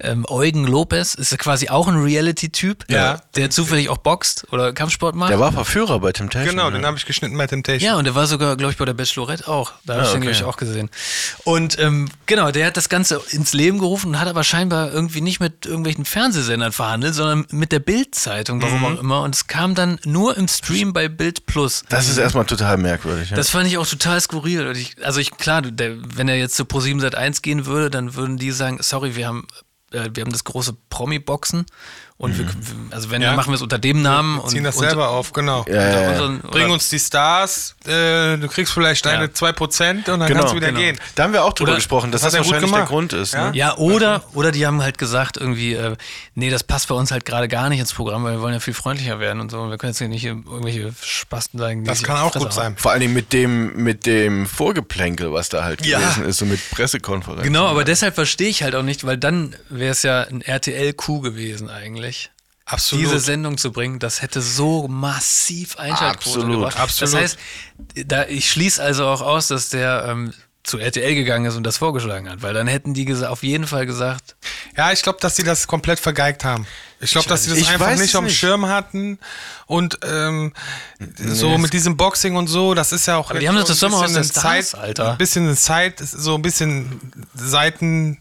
S2: ähm, Eugen Lopez, ist ja quasi auch ein Reality-Typ,
S1: Ja.
S2: der zufällig auch boxt oder Kampfsport macht.
S3: Der war Verführer bei Temptation.
S1: Genau, den habe ich geschnitten bei Temptation.
S2: Ja, und der war sogar, glaube ich, bei der Bachelorette auch. Da habe ich
S3: Ah,
S2: den,
S3: okay.
S2: glaube ich, auch gesehen. Und ähm, genau, der hat das Ganze ins Leben gerufen und hat aber scheinbar irgendwie nicht mit irgendwelchen Fernsehsendern verhandelt, sondern mit der Bild-Zeitung, warum auch immer. Und es kam dann nur im Stream bei Bild Plus.
S3: Das ist erstmal total merkwürdig. Ja.
S2: Das fand ich auch total skurril. Und ich, also ich, klar, der, wenn er jetzt zu Pro7 Sat 1 gehen würde, dann würden die sagen, sorry, wir haben, äh, wir haben das große Promi-Boxen und wir, also wenn,
S1: Ja.
S2: dann machen wir es unter dem Namen.
S1: Wir ziehen
S2: und,
S1: das
S2: und,
S1: selber auf, genau.
S3: ja, ja, ja.
S2: unseren-
S1: Bring uns die Stars, äh, du kriegst vielleicht deine
S2: Ja.
S1: 2% und dann
S3: Genau,
S1: kannst du wieder
S2: genau.
S1: gehen.
S3: Da haben wir auch drüber
S2: Oder-
S3: gesprochen, dass
S1: das
S3: das, wahrscheinlich der. Grund ist.
S1: Ja?
S3: Ne?
S2: Ja, oder, oder die haben halt gesagt irgendwie, äh, nee, das passt bei uns halt gerade gar nicht ins Programm, weil wir wollen ja viel freundlicher werden und so. Und wir können jetzt hier nicht irgendwelche Spasten sagen. die
S1: Das kann auch gut sein.
S3: Vor allen Dingen mit dem, mit dem Vorgeplänkel, was da halt
S1: Ja.
S3: gewesen ist, so mit Pressekonferenzen.
S2: Genau, aber deshalb verstehe ich halt auch nicht, weil dann wäre es ja ein RTL-Coup gewesen eigentlich.
S1: Absolut.
S2: Diese Sendung zu bringen, das hätte so massiv Einschaltquote
S3: Absolut,
S2: gebracht.
S1: absolut.
S2: Das heißt, da, ich schließe also auch aus, dass der ähm, zu RTL gegangen ist und das vorgeschlagen hat, weil dann hätten die auf jeden Fall gesagt,
S1: Ja, ich glaube, dass sie das komplett vergeigt haben. Ich glaube, dass sie das einfach nicht
S3: es
S1: auf dem
S3: nicht.
S1: Schirm hatten und ähm, so mit diesem Boxing und so, das ist ja auch.
S2: Aber die haben das
S1: so ein
S2: Sommerhaus
S1: bisschen
S2: der Stars, Alter.
S1: Ein bisschen eine Zeit, so ein bisschen Seiten.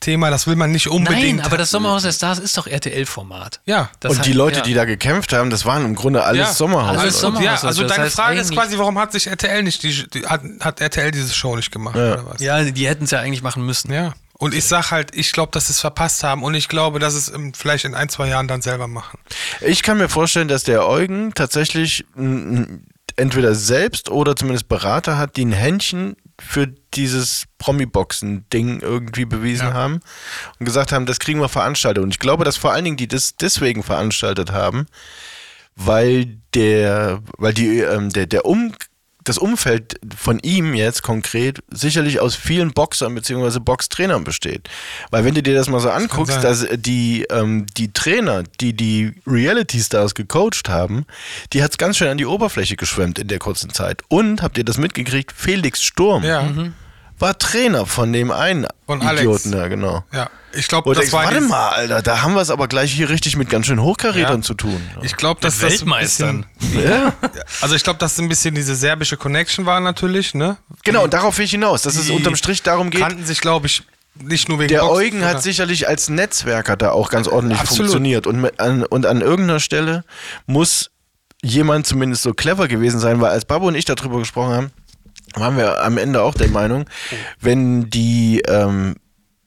S1: Thema, das will man nicht unbedingt.
S2: Nein, aber das Sommerhaus der Stars ist doch RTL-Format.
S1: Ja.
S2: Das
S3: und die
S2: hat-
S3: Leute,
S2: ja.
S3: die da gekämpft haben, das waren im Grunde alles
S1: Ja,
S3: Sommerhaus.
S2: alles Sommerhaus.
S1: ja,
S2: also
S1: also
S2: das
S1: deine
S2: heißt
S1: Frage ist quasi, warum hat sich RTL nicht die, die hat, hat RTL diese Show nicht gemacht oder was?
S2: Ja, die hätten es ja eigentlich machen müssen.
S1: Ja. Und ich sag halt, ich glaube, dass sie es verpasst haben und ich glaube, dass es im, vielleicht in ein, zwei Jahren dann selber machen.
S3: Ich kann mir vorstellen, dass der Eugen tatsächlich entweder selbst oder zumindest Berater hat, die ein Händchen für dieses Promi-Boxen-Ding irgendwie bewiesen
S1: Ja.
S3: haben und gesagt haben, das kriegen wir veranstaltet. Und ich glaube, dass vor allen Dingen die das deswegen veranstaltet haben, weil der, weil die, ähm, der, der um, das Umfeld von ihm jetzt konkret sicherlich aus vielen Boxern bzw. Boxtrainern besteht. Weil wenn du dir das mal so anguckst, dass die, ähm, die Trainer, die die Reality-Stars gecoacht haben, die hat es ganz schön an die Oberfläche geschwemmt in der kurzen Zeit. Und, habt ihr das mitgekriegt, Felix Sturm
S1: Ja.
S3: War Trainer von dem einen
S1: Von Alex.
S3: Idioten da, genau.
S1: Ja. Ich glaube, das
S3: denkst,
S1: war
S3: warte mal, Alter, da haben wir es aber gleich hier richtig mit ganz schön Hochkarätern
S1: Ja.
S3: zu tun.
S1: Ich glaube, dass das
S2: Weltmeistern.
S1: Ein bisschen,
S3: Ja.
S1: also ich glaube, dass ein bisschen diese serbische Connection war natürlich, ne?
S3: Genau, und darauf will ich hinaus, dass es unterm Strich darum geht,
S1: Kannten sich, glaube ich, nicht nur wegen
S3: der
S1: Boxen,
S3: Eugen hat
S1: oder-
S3: sicherlich als Netzwerker da auch ganz ordentlich
S1: Absolut.
S3: funktioniert. Und, mit, an, und an irgendeiner Stelle muss jemand zumindest so clever gewesen sein, weil als Babu und ich darüber gesprochen haben, waren wir am Ende auch der Meinung, wenn die, ähm,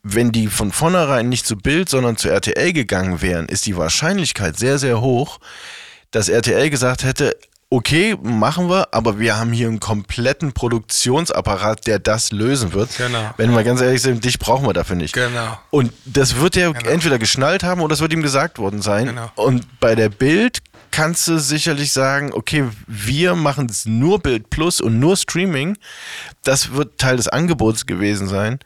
S3: wenn die von vornherein nicht zu Bild, sondern zu RTL gegangen wären, ist die Wahrscheinlichkeit sehr, sehr hoch, dass RTL gesagt hätte, okay, machen wir, aber wir haben hier einen kompletten Produktionsapparat, der das lösen wird.
S1: Genau.
S3: Wenn wir ganz ehrlich sind, dich brauchen wir dafür nicht.
S1: Genau.
S3: Und das wird er entweder geschnallt haben oder es wird ihm gesagt worden sein.
S1: Genau.
S3: Und bei der Bild kannst du sicherlich sagen, okay, wir machen es nur Bild Plus und nur Streaming. Das wird Teil des Angebots gewesen sein.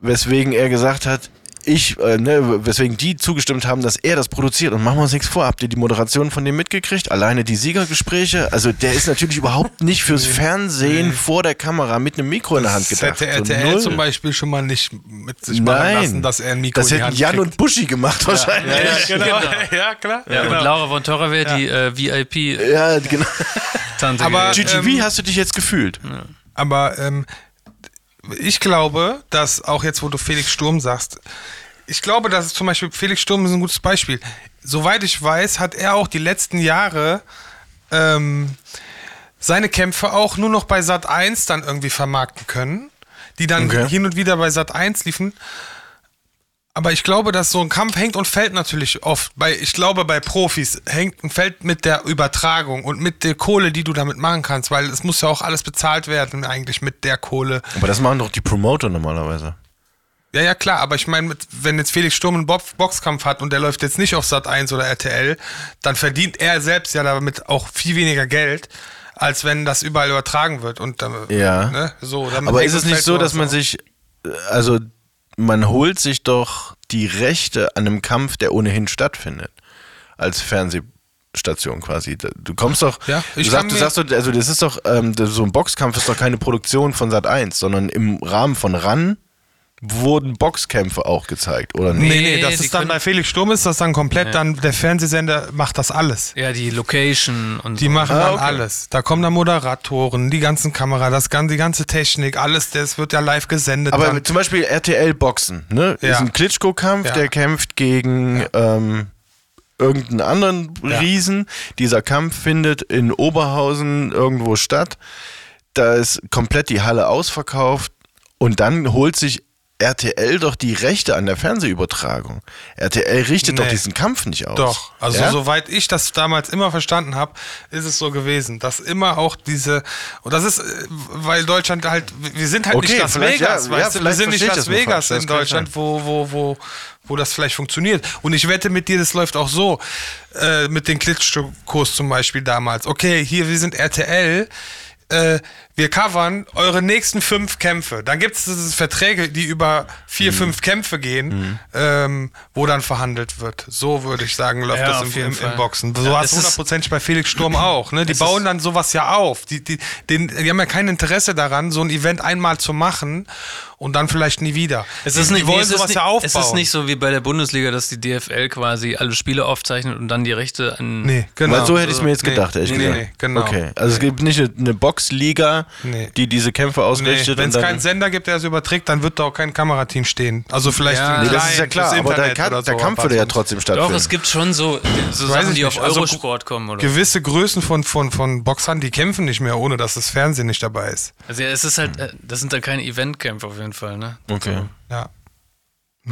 S3: Weswegen er gesagt hat, ich, äh, ne, weswegen die zugestimmt haben, dass er das produziert. Und machen wir uns nichts vor. Habt ihr die Moderation von dem mitgekriegt? Alleine die Siegergespräche? Also der ist natürlich überhaupt nicht fürs Fernsehen vor der Kamera mit einem Mikro in der Hand
S1: Das
S3: gedacht.
S1: hätte
S3: So
S1: RTL
S3: null.
S1: zum Beispiel schon mal nicht mit sich machen
S3: Nein,
S1: lassen, dass er ein Mikro
S3: das
S1: in die
S3: hätten
S1: Hand
S3: Jan
S1: kriegt.
S3: und Buschi gemacht wahrscheinlich.
S1: ja, genau. ja, klar.
S2: Ja,
S1: genau.
S2: und Laura von Torra wäre die äh, VIP-Tante.
S3: Ja, genau.
S1: Aber-
S2: gewesen.
S3: GG,
S1: Ähm,
S3: wie hast du dich jetzt gefühlt?
S1: Aber ähm, ich glaube, dass auch jetzt, wo du Felix Sturm sagst, ich glaube, dass es zum Beispiel Felix Sturm ist ein gutes Beispiel. Soweit ich weiß, hat er auch die letzten Jahre ähm, seine Kämpfe auch nur noch bei Sat 1 dann irgendwie vermarkten können, die dann
S3: Okay.
S1: hin und wieder bei Sat 1 liefen. Aber ich glaube, dass so ein Kampf hängt und fällt natürlich oft. Bei, ich glaube, bei Profis hängt und fällt mit der Übertragung und mit der Kohle, die du damit machen kannst, weil es muss ja auch alles bezahlt werden, eigentlich mit der Kohle.
S3: Aber das machen doch die Promoter normalerweise.
S1: Ja, ja, klar, aber ich meine, wenn jetzt Felix Sturm einen Box Boxkampf hat und der läuft jetzt nicht auf Sat 1 oder RTL, dann verdient er selbst ja damit auch viel weniger Geld, als wenn das überall übertragen wird. Und dann,
S3: Ja.
S1: ne, so,
S3: Aber ist es nicht so, dass man
S1: auch.
S3: sich, äh, also man holt sich doch die Rechte an einem Kampf, der ohnehin stattfindet, als Fernsehstation quasi. Du kommst doch,
S1: Ja,
S3: du,
S1: ich
S3: sagst, du sagst doch, also das ist doch, ähm, so ein Boxkampf ist doch keine Produktion von Sat 1, sondern im Rahmen von RAN wurden Boxkämpfe auch gezeigt, oder nicht?
S1: Nee, nee, das ist dann bei Felix Sturm ist das dann komplett, dann der Fernsehsender macht das alles.
S2: Ja, die Location und
S1: Die
S2: so.
S1: machen
S3: Ah,
S1: dann
S3: okay.
S1: alles. Da kommen dann Moderatoren, die ganzen Kamera, das die ganze Technik, alles, das wird ja live gesendet.
S3: Aber
S1: dann.
S3: zum Beispiel RTL Boxen, ne?
S1: Ja.
S3: Ist ein Klitschko-Kampf,
S1: Ja.
S3: der kämpft gegen ähm, irgendeinen anderen
S1: Ja.
S3: Riesen. Dieser Kampf findet in Oberhausen irgendwo statt. Da ist komplett die Halle ausverkauft und dann holt sich RTL doch die Rechte an der Fernsehübertragung. RTL richtet doch
S1: Nee.
S3: diesen Kampf nicht aus.
S1: Doch, also
S3: Ja?
S1: soweit ich das damals immer verstanden habe, ist es so gewesen, dass immer auch diese, und das ist, äh, weil Deutschland halt, wir sind halt
S3: Okay,
S1: nicht Las Vegas,
S3: ja,
S1: weißt
S3: ja,
S1: du, wir sind nicht Las Vegas
S3: falsch,
S1: in Deutschland, wo, wo, wo, wo das vielleicht funktioniert. Und ich wette mit dir, das läuft auch so, äh, mit den Klitschkurs zum Beispiel damals. Okay, hier, wir sind RTL, äh, wir covern eure nächsten fünf Kämpfe. Dann gibt es Verträge, die über
S3: Mhm.
S1: vier, fünf Kämpfe gehen, ähm, wo dann verhandelt wird. So würde ich sagen, läuft
S2: Ja,
S1: das im, im. Boxen. So
S2: Ja,
S1: war
S2: es
S1: es
S2: ist-
S1: hundertprozentig bei Felix Sturm auch. Ne? Die bauen dann sowas ja auf. Die, die, den, die haben ja kein Interesse daran, so ein Event einmal zu machen und dann vielleicht nie wieder.
S2: Es ist
S1: die
S2: nicht,
S1: wollen
S2: nee, es ist
S1: sowas
S2: nicht,
S1: ja aufbauen.
S2: Es ist nicht so wie bei der Bundesliga, dass die DFL quasi alle Spiele aufzeichnet und dann die Rechte an.
S1: Nee, genau.
S3: Weil so hätte ich es mir jetzt
S1: Nee,
S3: gedacht, ehrlich
S1: nee,
S3: gesagt.
S1: nee, genau.
S3: Okay, also es gibt nicht eine, eine Boxliga,
S1: Nee.
S3: die diese Kämpfe
S1: Nee,
S3: ausrichtet.
S1: Wenn
S3: und
S1: es keinen Sender gibt, der es überträgt, dann wird da auch kein Kamerateam stehen. Also vielleicht
S2: Ja. Nee,
S3: nee, das ist ja klar, aber der, Ka-
S1: oder
S3: der
S1: so,
S3: Kampf
S1: aber
S3: würde ja trotzdem
S2: Doch,
S3: stattfinden.
S2: es gibt schon so, so Sachen, die auf
S1: nicht. Also
S2: Eurosport kommen oder.
S1: Gewisse Größen von, von, von Boxern, die kämpfen nicht mehr, ohne dass das Fernsehen nicht dabei ist.
S2: Also ja, es ist halt, äh, das sind dann keine Eventkämpfe auf jeden Fall, ne?
S3: okay.
S1: Ja.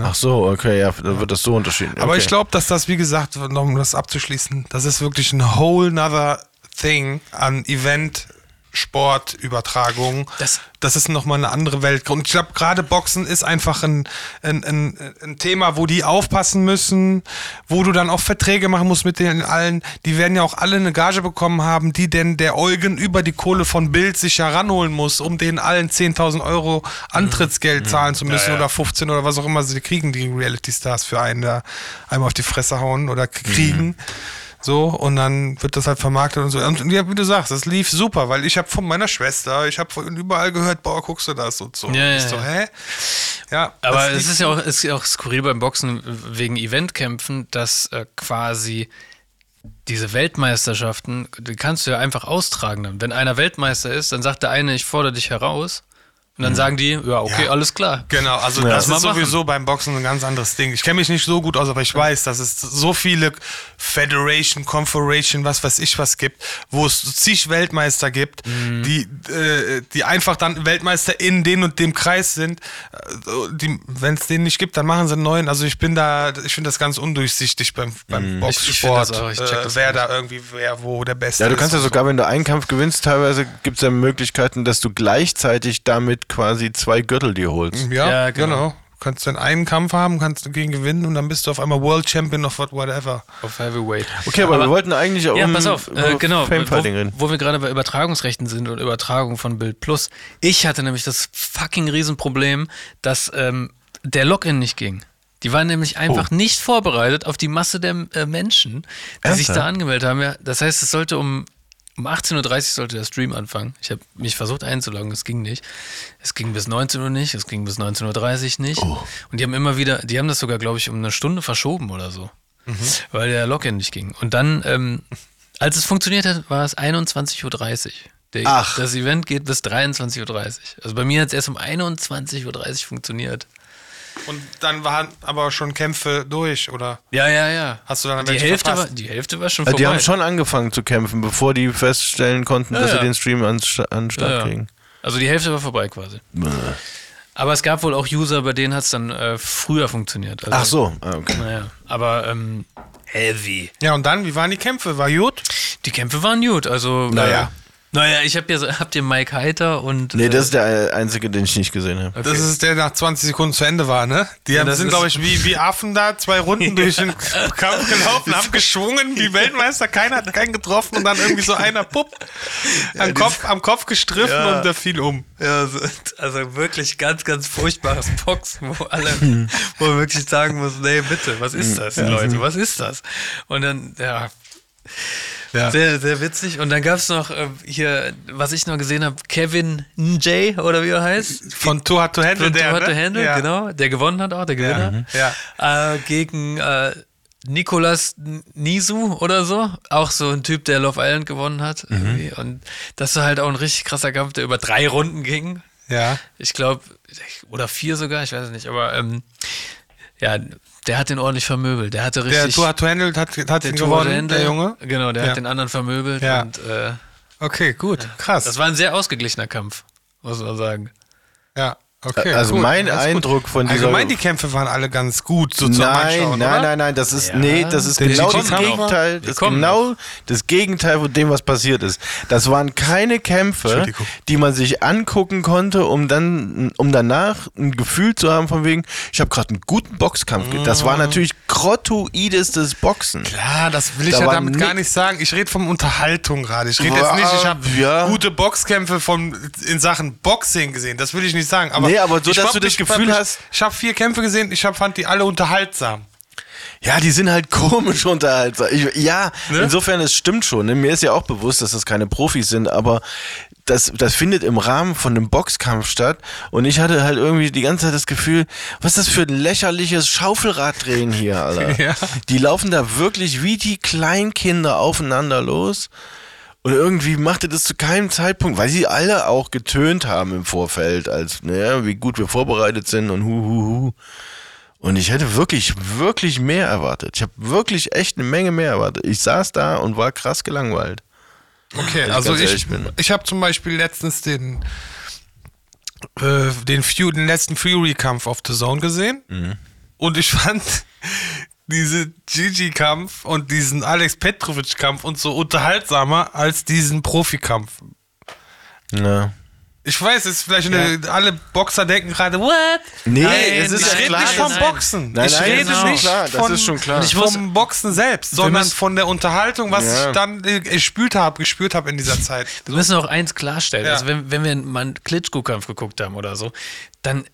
S3: Ach so, okay, ja, dann wird das so unterschieden.
S1: Aber
S3: okay.
S1: ich glaube, dass das, wie gesagt, noch um das abzuschließen, das ist wirklich ein whole nother thing an Event. Sportübertragung.
S2: Das-
S1: Das, ist nochmal eine andere Welt. Und ich glaube, gerade Boxen ist einfach ein, ein, ein, ein Thema, wo die aufpassen müssen, wo du dann auch Verträge machen musst mit den allen. Die werden ja auch alle eine Gage bekommen haben, die denn der Eugen über die Kohle von Bild sich heranholen muss, um denen allen 10.000 Euro Antrittsgeld zahlen zu müssen oder 15 oder was auch immer sie kriegen, die Reality-Stars für einen da einmal auf die Fresse hauen oder kriegen. So, und dann wird das halt vermarktet und so. Und ja, wie du sagst, das lief super, weil ich habe von meiner Schwester, ich habe von überall gehört, boah, guckst du das und so.
S2: Ja,
S1: ich
S2: ja,
S1: so, hä? Ja,
S2: Aber es ist ja auch, ist ja auch skurril beim Boxen wegen Eventkämpfen, dass äh, quasi diese Weltmeisterschaften, die kannst du ja einfach austragen. Dann. Wenn einer Weltmeister ist, dann sagt der eine, ich fordere dich heraus. Und dann sagen die, ja, okay,
S1: Ja.
S2: alles klar.
S1: Genau, also
S3: Ja.
S1: das
S2: Mal
S1: ist sowieso beim Boxen ein ganz anderes Ding. Ich kenne mich nicht so gut aus, aber ich weiß, dass es so viele Federation, Confederation, was weiß ich was gibt, wo es zig Weltmeister gibt,
S2: Mhm.
S1: die, äh, die einfach dann Weltmeister in den und dem Kreis sind. Äh, Wenn es den nicht gibt, dann machen sie einen neuen. Also ich bin da, ich finde das ganz undurchsichtig beim, beim
S2: Mhm. Ich- ich
S1: Boxsport,
S2: das auch, ich check
S1: äh,
S2: das
S1: wer da irgendwie, wer wo der Beste
S3: Ja, du
S1: ist.
S3: kannst ja sogar, wenn du einen Kampf gewinnst, teilweise gibt es ja Möglichkeiten, dass du gleichzeitig damit quasi zwei Gürtel dir holst.
S1: Ja,
S2: Ja, genau.
S1: genau. Du kannst dann einen Kampf haben, kannst du gegen gewinnen und dann bist du auf einmal World Champion of what- whatever.
S2: Auf Heavyweight.
S3: Okay, aber, wir wollten eigentlich
S2: Ja,
S3: um
S2: pass auf, äh,
S3: über
S2: genau,
S3: Famefighting
S2: wo,
S3: reden.
S2: wo wir gerade bei Übertragungsrechten sind und Übertragung von Bild Plus. Ich hatte nämlich das fucking Riesenproblem, dass ähm, der Login nicht ging. Die waren nämlich einfach nicht vorbereitet auf die Masse der äh, Menschen, die sich
S3: Ernsthaft?
S2: da angemeldet haben. Ja, das heißt, es sollte um, um 18.30 Uhr sollte der Stream anfangen. Ich habe mich versucht einzuloggen, es ging nicht. Es ging bis 19 Uhr nicht, es ging bis 19.30 Uhr nicht. Und die haben immer wieder, die haben das sogar, glaube ich, um eine Stunde verschoben oder so. Weil der Login nicht ging. Und dann, ähm, als es funktioniert hat, war es 21.30 Uhr. Der,
S3: Ach.
S2: Das Event geht bis 23.30 Uhr. Also bei mir hat es erst um 21.30 Uhr funktioniert.
S1: Und dann waren aber schon Kämpfe durch, oder?
S2: Ja, ja, ja.
S1: Hast du dann
S2: die Hälfte, war,
S1: verpasst?
S2: die Hälfte war schon vorbei.
S3: die haben schon angefangen zu kämpfen, bevor die feststellen konnten,
S2: Ja,
S3: dass
S2: ja.
S3: sie den Stream an, an den Start
S2: ja, ja.
S3: kriegen.
S2: Also die Hälfte war vorbei quasi. Aber es gab wohl auch User, bei denen hat es dann äh, früher funktioniert. Also,
S3: Ach so, ah, okay.
S2: Naja, aber ähm, heavy.
S1: Ja, und dann, wie waren die Kämpfe? War gut?
S2: Die Kämpfe waren gut. Also,
S3: Naja.
S2: Äh, naja, ich habe ja, habt ihr Mike Heiter und.
S3: Nee,
S2: äh,
S3: das ist der einzige, den ich nicht gesehen habe.
S1: Das ist der nach 20 Sekunden zu Ende war, ne? Die haben,
S2: das
S1: sind, glaube ich, wie, wie Affen da zwei Runden durch den Kampf gelaufen, haben geschwungen, wie Weltmeister, keiner hat keinen getroffen und dann irgendwie so einer, pupp, am, Kopf, am Kopf gestriffen
S2: Ja.
S1: und der fiel um.
S2: Ja, also, also wirklich ganz, ganz furchtbares Boxen, wo alle, wo man wirklich sagen muss, nee, bitte, was ist das, Leute, was ist das? Und dann, ja,
S1: Ja.
S2: sehr, sehr witzig. Und dann gab es noch äh, hier, was ich noch gesehen habe, Kevin Njay, oder wie er heißt.
S1: Von Too Hard to Handle,
S2: Von
S1: der,
S2: Too Hard to
S1: ne?
S2: Handle,
S1: ja.
S2: genau, der gewonnen hat auch, der Gewinner.
S1: Ja.
S2: Äh, gegen äh, Nicolas Nisu oder so. Auch so ein Typ, der Love Island gewonnen hat.
S1: Mhm.
S2: Und das war halt auch ein richtig krasser Kampf, der über drei Runden ging.
S1: Ja.
S2: Ich glaube, oder vier sogar, ich weiß es nicht, aber ähm, ja, der hat den ordentlich vermöbelt. Der hatte
S1: Der
S2: richtig.
S1: Too Hard to Handle hat, hat
S2: der
S1: ihn
S2: Too Hard to
S1: gewonnen,
S2: Handle,
S1: der Junge.
S2: Genau, der
S1: Ja.
S2: hat den anderen vermöbelt.
S1: Ja.
S2: Und äh,
S1: Okay, gut, krass.
S2: das war ein sehr ausgeglichener Kampf, muss man sagen.
S1: ja, okay.
S3: Also
S1: gut,
S3: mein
S1: alles gut.
S3: Eindruck von dieser-
S1: Allgemein, die Kämpfe waren alle ganz gut, so zum
S3: Nein,
S1: Anschauen,
S3: nein,
S1: oder?
S3: nein, nein, das ist,
S2: Ja.
S3: nee, das ist genau das Gegenteil, das genau das Gegenteil von dem, was passiert ist. Das waren keine Kämpfe, die man sich angucken konnte, um dann, um danach ein Gefühl zu haben von wegen, ich habe gerade einen guten Boxkampf. ge- Das war
S1: Mhm.
S3: natürlich grottoidestes Boxen.
S1: Klar, das will ich
S3: Da
S1: ja damit gar nicht sagen. Ich rede von Unterhaltung gerade. Ich rede jetzt nicht, ich habe
S3: ja.
S1: gute Boxkämpfe von, in Sachen Boxing gesehen. Das will ich nicht sagen. Aber
S3: Nee, aber so,
S1: ich
S3: dass
S1: hab
S3: du das Gefühl
S1: ich,
S3: hast-
S1: Ich habe vier Kämpfe gesehen, ich hab, fand die alle unterhaltsam.
S3: Ja, die sind halt komisch unterhaltsam. Ich, ja,
S1: Ne?
S3: insofern, es stimmt schon. Ne? Mir ist ja auch bewusst, dass das keine Profis sind, aber das, das findet im Rahmen von einem Boxkampf statt und ich hatte halt irgendwie die ganze Zeit das Gefühl, was ist das für ein lächerliches Schaufelraddrehen hier, Alter.
S1: Ja.
S3: Die laufen da wirklich wie die Kleinkinder aufeinander los. Und irgendwie machte das zu keinem Zeitpunkt, weil sie alle auch getönt haben im Vorfeld, als, naja, wie gut wir vorbereitet sind und hu, hu, hu. Und ich hätte wirklich, wirklich mehr erwartet. Ich habe wirklich echt eine Menge mehr erwartet. Ich saß da und war krass gelangweilt.
S1: Okay,
S3: ich
S1: also ich,
S3: bin.
S1: ich habe zum Beispiel letztens den, äh, den, Fu- den letzten Fury-Kampf auf The Zone gesehen
S3: Mhm.
S1: und ich fand diese Gigi-Kampf und diesen Alex Petrovic-Kampf und so unterhaltsamer als diesen Profikampf.
S3: Ja.
S1: Ich weiß, es ist vielleicht eine, alle Boxer denken gerade, what?
S3: Nee,
S1: Nein,
S3: es ist
S1: ich
S3: ja
S1: rede nicht vom. Boxen.
S3: Nein,
S1: ich rede
S3: das ist schon
S1: nicht
S3: klar, das
S1: von,
S3: ist schon klar.
S1: vom Boxen selbst, sondern
S2: müssen-
S1: von der Unterhaltung, was
S3: Ja.
S1: ich dann äh, gespürt habe, gespürt habe in dieser Zeit.
S2: Wir müssen auch eins klarstellen.
S1: Ja.
S2: Also wenn, wenn wir mal einen Klitschko-Kampf geguckt haben oder so, dann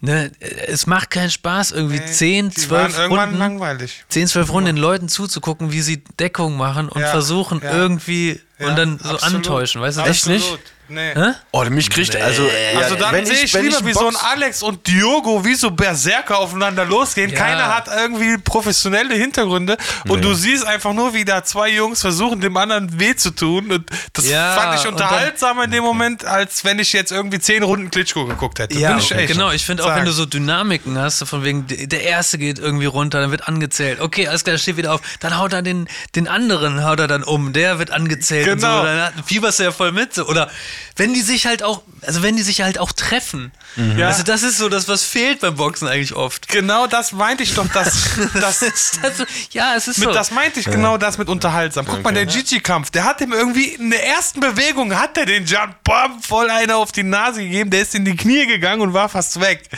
S2: ne, es macht keinen Spaß, irgendwie 10,
S1: Die waren
S2: 12
S1: irgendwann
S2: Runden,
S1: langweilig.
S2: 10, 12 Runden den Leuten zuzugucken, wie sie Deckung machen und
S1: Ja,
S2: versuchen
S1: ja.
S2: irgendwie
S1: Ja,
S2: und dann so
S1: absolut.
S2: antäuschen, weißt du?
S3: Echt nicht?
S1: Nee.
S2: Hä?
S3: Oh, mich kriegt, also,
S1: Also
S3: ja,
S1: dann
S3: wenn
S1: sehe ich,
S3: wenn
S1: lieber, wie so ein Alex und Diogo wie so Berserker aufeinander losgehen.
S2: Ja.
S1: Keiner hat irgendwie professionelle Hintergründe und du siehst einfach nur, wie da zwei Jungs versuchen, dem anderen weh zu tun. Und das
S2: Ja,
S1: fand ich
S2: und
S1: unterhaltsamer in dem Moment, als wenn ich jetzt irgendwie zehn Runden Klitschko geguckt hätte.
S2: Ja,
S1: ich echt
S2: genau. Ich finde auch, wenn du so Dynamiken hast, von wegen, der erste geht irgendwie runter, dann wird angezählt. Okay, alles klar, steht wieder auf. Dann haut er den, den anderen, haut er dann um. Der wird angezählt und
S1: Genau.
S2: so. Dann hat- fieberst du ja voll mit. So. Oder wenn die sich halt auch, also wenn die sich halt auch treffen.
S1: Ja.
S2: Also das ist so das, was fehlt beim Boxen eigentlich oft.
S1: Genau das meinte ich doch, dass, dass
S2: ist das so, ja, es ist
S1: Mit,
S2: so.
S1: Das meinte ich genau das mit unterhaltsam. Guck mal, der Gigi-Kampf, der hat ihm irgendwie in der ersten Bewegung, hat er den Bam voll einer auf die Nase gegeben, der ist in die Knie gegangen und war fast weg.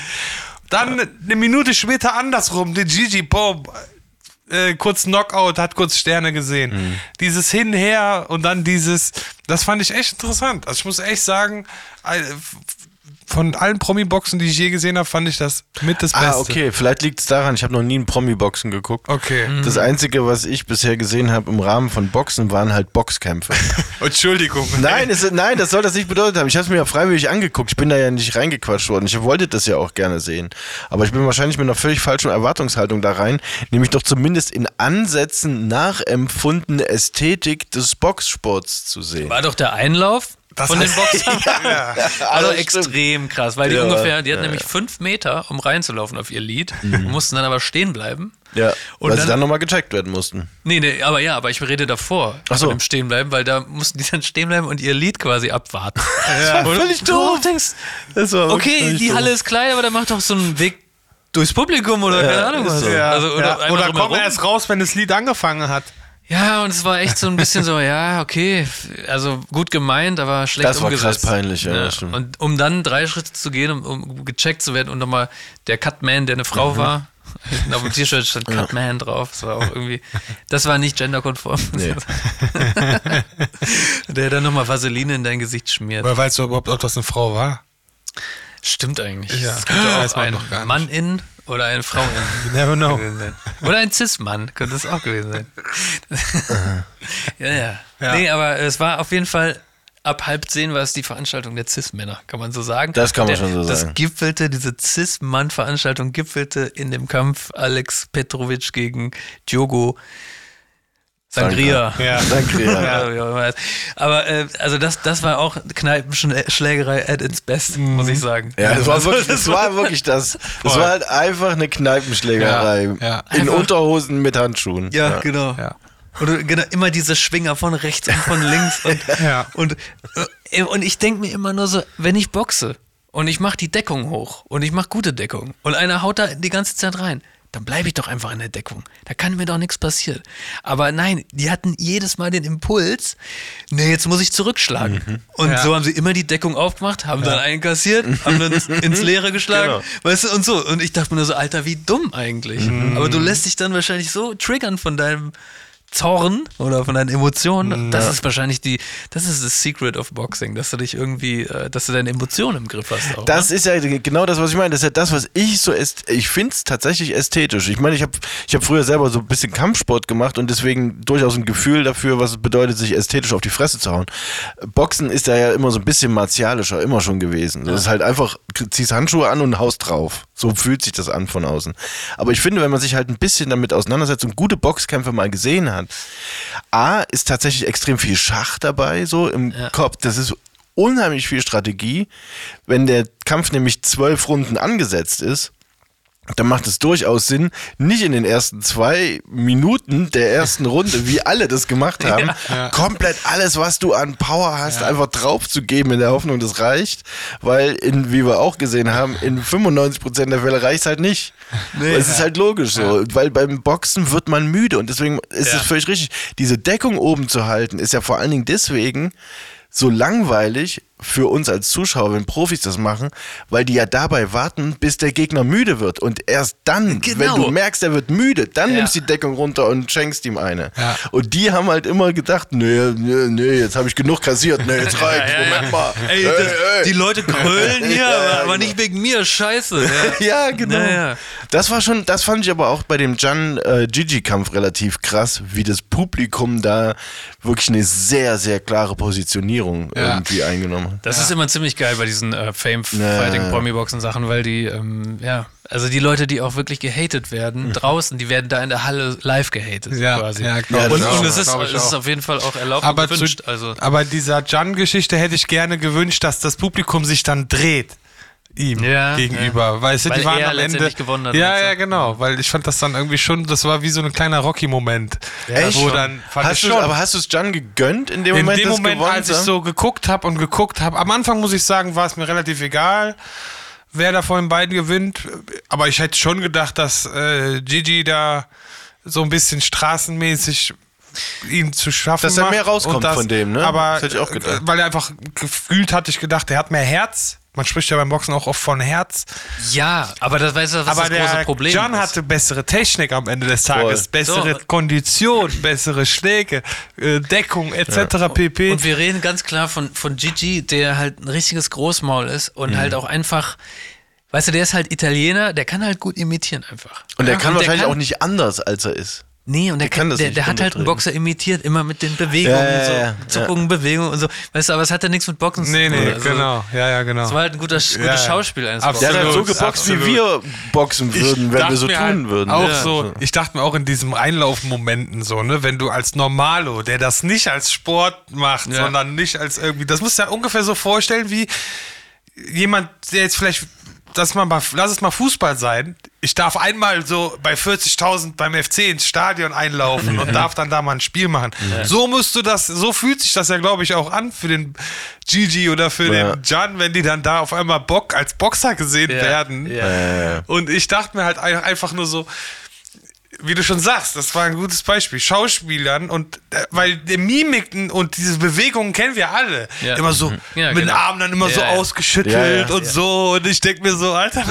S1: Dann eine Minute später andersrum, der Gigi, boom, äh, kurz Knockout, hat kurz Sterne gesehen. Dieses Hinher und dann dieses, das fand ich echt interessant. Also ich muss echt sagen, äh, von allen Promi-Boxen, die ich je gesehen habe, fand ich das mit das Beste.
S3: Ah, okay, vielleicht liegt es daran, ich habe noch nie ein Promi-Boxen geguckt.
S1: Okay.
S3: Das Einzige, was ich bisher gesehen habe im Rahmen von Boxen, waren halt Boxkämpfe.
S1: Entschuldigung.
S3: nein, es, nein, das soll das nicht bedeutet haben. Ich habe es mir ja freiwillig angeguckt. Ich bin da ja nicht reingequatscht worden. Ich wollte das ja auch gerne sehen. Aber ich bin wahrscheinlich mit einer völlig falschen Erwartungshaltung da rein, nämlich doch zumindest in Ansätzen nachempfundene Ästhetik des Boxsports zu sehen.
S2: War doch der Einlauf
S1: Das
S2: von den Boxern. Also
S3: das stimmt.
S2: extrem krass, weil die
S3: Ja,
S2: ungefähr, die hatten
S3: ja,
S2: nämlich fünf Meter, um reinzulaufen auf ihr Lied,
S1: Mhm.
S2: mussten dann aber stehen bleiben.
S3: Ja,
S2: Und
S3: weil
S2: dann-
S3: sie dann nochmal gecheckt werden mussten.
S2: Nee, nee, aber ja, aber ich rede davor
S3: Ach so.
S2: von dem Stehenbleiben, weil da mussten die dann stehen bleiben und ihr Lied quasi abwarten.
S1: Ja.
S2: Und
S3: Völlig
S2: du
S3: doof.
S2: denkst,
S3: Das war
S2: okay, die Halle ist klein, aber dann macht doch so einen Weg durchs Publikum oder keine Ahnung was.
S3: so.
S1: Ja,
S2: Also, oder
S1: ja. oder komm erst raus, wenn das Lied angefangen hat.
S2: Ja, und es war echt so ein bisschen so, ja, okay, also gut gemeint, aber schlecht
S3: Das war krass
S2: umgesetzt.
S3: peinlich, ja, das stimmt.
S2: Und um dann drei Schritte zu gehen, um, um gecheckt zu werden und nochmal der Cutman, der eine Frau
S3: Mhm.
S2: war, auf dem T-Shirt stand Cutman drauf, das war auch irgendwie, das war nicht genderkonform.
S3: Nee.
S2: der dann nochmal Vaseline in dein Gesicht schmiert.
S1: Oder weißt du überhaupt, ob das eine Frau war?
S2: Stimmt eigentlich.
S1: Ja,
S2: es gibt ja
S1: weiß
S2: auch einen
S1: doch gar nicht.
S2: Mann in oder eine Frau.
S1: You never know.
S2: gewesen sein. Oder ein Cis-Mann könnte es auch gewesen sein. ja, ja,
S1: Ja.
S2: Nee, aber es war auf jeden Fall ab halb zehn war es die Veranstaltung der Cis-Männer, kann man so sagen.
S3: Das kann man
S2: Der,
S3: schon so
S2: das
S3: sagen.
S2: gipfelte, diese Cis-Mann-Veranstaltung gipfelte in dem Kampf Alex Petrovic gegen Diogo Sangria.
S1: Ja.
S3: Danke, ja.
S2: Aber äh, also das, das war auch Kneipenschlägerei at its best, muss ich sagen.
S3: Ja, das war wirklich das. War wirklich das.
S1: Voll.
S3: war halt einfach eine Kneipenschlägerei.
S1: Ja, ja.
S3: In
S2: Einfach-
S3: Unterhosen mit Handschuhen.
S2: Ja, genau.
S1: Ja.
S2: Oder genau, immer diese Schwinger von rechts und von links. Und,
S1: Ja.
S2: und, äh, und ich denke mir immer nur so, wenn ich boxe und ich mache die Deckung hoch und ich mache gute Deckung und einer haut da die ganze Zeit rein, dann bleibe ich doch einfach in der Deckung. Da kann mir doch nichts passieren. Aber nein, die hatten jedes Mal den Impuls, nee, jetzt muss ich zurückschlagen. Und
S1: Ja.
S2: so haben sie immer die Deckung aufgemacht, haben dann einkassiert, haben dann ins Leere geschlagen,
S3: Genau.
S2: weißt du, und so. Und ich dachte mir nur so, Alter, wie dumm eigentlich. Aber du lässt dich dann wahrscheinlich so triggern von deinem Zorn oder von deinen Emotionen, das ist wahrscheinlich die, das ist das Secret of Boxing, dass du dich irgendwie, äh, dass du deine Emotionen im Griff hast. Auch,
S3: Das
S2: ne?
S3: ist ja genau das, was ich meine. Das ist ja das, was ich so ich finde es tatsächlich ästhetisch. Ich meine, ich habe ich hab früher selber so ein bisschen Kampfsport gemacht und deswegen durchaus ein Gefühl dafür, was es bedeutet, sich ästhetisch auf die Fresse zu hauen. Boxen ist ja, ja immer so ein bisschen martialischer, immer schon gewesen. Das ist halt einfach, ziehst Handschuhe an und haust drauf. So fühlt sich das an von außen. Aber ich finde, wenn man sich halt ein bisschen damit auseinandersetzt und gute Boxkämpfe mal gesehen hat, A, ist tatsächlich extrem viel Schach dabei, so im Kopf. Das ist unheimlich viel Strategie. Wenn der Kampf nämlich zwölf Runden angesetzt ist, dann macht es durchaus Sinn, nicht in den ersten zwei Minuten der ersten Runde, wie alle das gemacht haben, komplett alles, was du an Power hast, einfach drauf zu geben in der Hoffnung, das reicht, weil in, wie wir auch gesehen haben, in 95% der Fälle reicht es halt nicht. es ist halt logisch so, weil beim Boxen wird man müde und deswegen ist es völlig richtig. Diese Deckung oben zu halten, ist ja vor allen Dingen deswegen, so langweilig für uns als Zuschauer, wenn Profis das machen, weil die ja dabei warten, bis der Gegner müde wird. Und erst dann,
S2: Genau.
S3: wenn du merkst, er wird müde, dann
S2: Ja.
S3: nimmst du die Deckung runter und schenkst ihm eine.
S1: Ja.
S3: Und die haben halt immer gedacht, nee, nee, nee, jetzt habe ich genug kassiert, nee, jetzt reicht, Moment mal.
S2: Ey,
S3: Hey,
S2: das,
S3: hey.
S2: die Leute grölen hier,
S3: Ja, ja,
S2: aber,
S3: genau.
S2: nicht wegen mir, scheiße. Ja.
S3: Ja, genau. Das war schon, das fand ich aber auch bei dem Jan äh, Gigi Kampf relativ krass, wie das Publikum da wirklich eine sehr, sehr klare Positionierung
S1: Ja.
S3: irgendwie eingenommen hat.
S2: Das ist immer ziemlich geil bei diesen äh, Fame-Fighting, Promi-Boxen-Sachen, weil die, ähm, ja, also die Leute, die auch wirklich gehatet werden, draußen, die werden da in der Halle live gehatet
S1: Ja,
S2: quasi.
S1: ja, glaub
S2: und, und es ist, es ist auf jeden Fall auch erlaubt
S1: aber,
S2: und gewünscht.
S1: zu,
S2: also,
S1: aber dieser Jan-Geschichte hätte ich gerne gewünscht, dass das Publikum sich dann dreht ihm
S2: Ja,
S1: gegenüber. Weißt du,
S2: Weil
S1: die waren
S2: er
S1: am Ende.
S2: gewonnen hat
S1: Ja, ja, genau. Weil ich fand das dann irgendwie schon, das war wie so ein kleiner Rocky-Moment.
S3: Echt?
S1: Wo dann fand
S3: Hast
S1: ich
S3: du,
S1: schon.
S3: aber hast du es Jan gegönnt in dem
S1: in
S3: Moment,
S1: dem
S3: das
S1: Moment,
S3: gewonnen
S1: als ich so geguckt habe und geguckt habe, am Anfang muss ich sagen, war es mir relativ egal, wer da von den beiden gewinnt. Aber ich hätte schon gedacht, dass äh, Gigi da so ein bisschen straßenmäßig ihn zu schaffen
S3: Dass er
S1: macht
S3: mehr rauskommt
S1: und
S3: von dem, ne?
S1: Aber
S3: Das hätte ich auch gedacht.
S1: äh, weil er einfach gefühlt hatte ich gedacht, er hat mehr Herz. Man spricht ja beim Boxen auch oft von Herz.
S2: ja, aber das weißt du, was
S1: aber
S2: das große
S1: der
S2: Problem
S1: John
S2: ist.
S1: hatte bessere Technik am Ende des Tages,
S3: Voll.
S1: bessere
S2: So.
S1: Kondition, bessere Schläge, äh, Deckung etc. pp.
S2: Und wir reden ganz klar von, von Gigi, der halt ein richtiges Großmaul ist und
S3: Mhm.
S2: halt auch einfach, weißt du, der ist halt Italiener, der kann halt gut imitieren einfach.
S3: Und der
S2: Ja,
S3: kann wahrscheinlich
S2: kann-
S3: auch nicht anders, als er ist.
S2: Nee, und der,
S3: kann
S2: der,
S3: nicht
S2: der hat halt einen. Boxer imitiert, immer mit den Bewegungen,
S3: Ja, ja,
S2: so
S3: ja,
S2: Zuckungen, Bewegungen und so. Weißt du, aber es hat ja nichts mit Boxen
S1: Nee,
S2: zu tun.
S1: nee,
S2: Also,
S1: genau. Ja, ja, genau.
S2: Es war halt ein guter, gutes
S1: ja.
S2: Schauspiel eines
S1: Absolut.
S3: Der hat halt so
S1: Absolut,
S3: geboxt, wie
S1: absolut.
S3: wir boxen würden, wenn
S1: dachte
S3: wir so tun
S1: halt
S3: würden.
S1: Auch
S3: Ja.
S1: so, ich dachte mir auch in diesem Einlaufmomenten so, ne, wenn du als Normalo, der das nicht als Sport macht,
S2: Ja.
S1: sondern nicht als irgendwie, das musst du ja ungefähr so vorstellen wie jemand, der jetzt vielleicht, lass, mal, mal, lass es mal Fußball sein, ich darf einmal so bei 40.000 beim FC ins Stadion einlaufen und darf dann da mal ein Spiel machen. So musst du das, so fühlt sich das ja, glaube ich, auch an für den Gigi oder für
S3: Ja.
S1: den Jan, wenn die dann da auf einmal Bock als Boxer gesehen
S2: Ja.
S1: werden.
S2: Ja.
S1: Und ich dachte mir halt ein- einfach nur so, wie du schon sagst, das war ein gutes Beispiel. Schauspielern und äh, weil die Mimiken und diese Bewegungen kennen wir alle.
S2: Ja.
S1: Immer so
S2: Ja,
S1: mit den
S2: genau.
S1: Armen dann immer so
S2: Ja, ja.
S1: ausgeschüttelt
S3: Ja, ja.
S1: und so. Und ich denke mir so, Alter.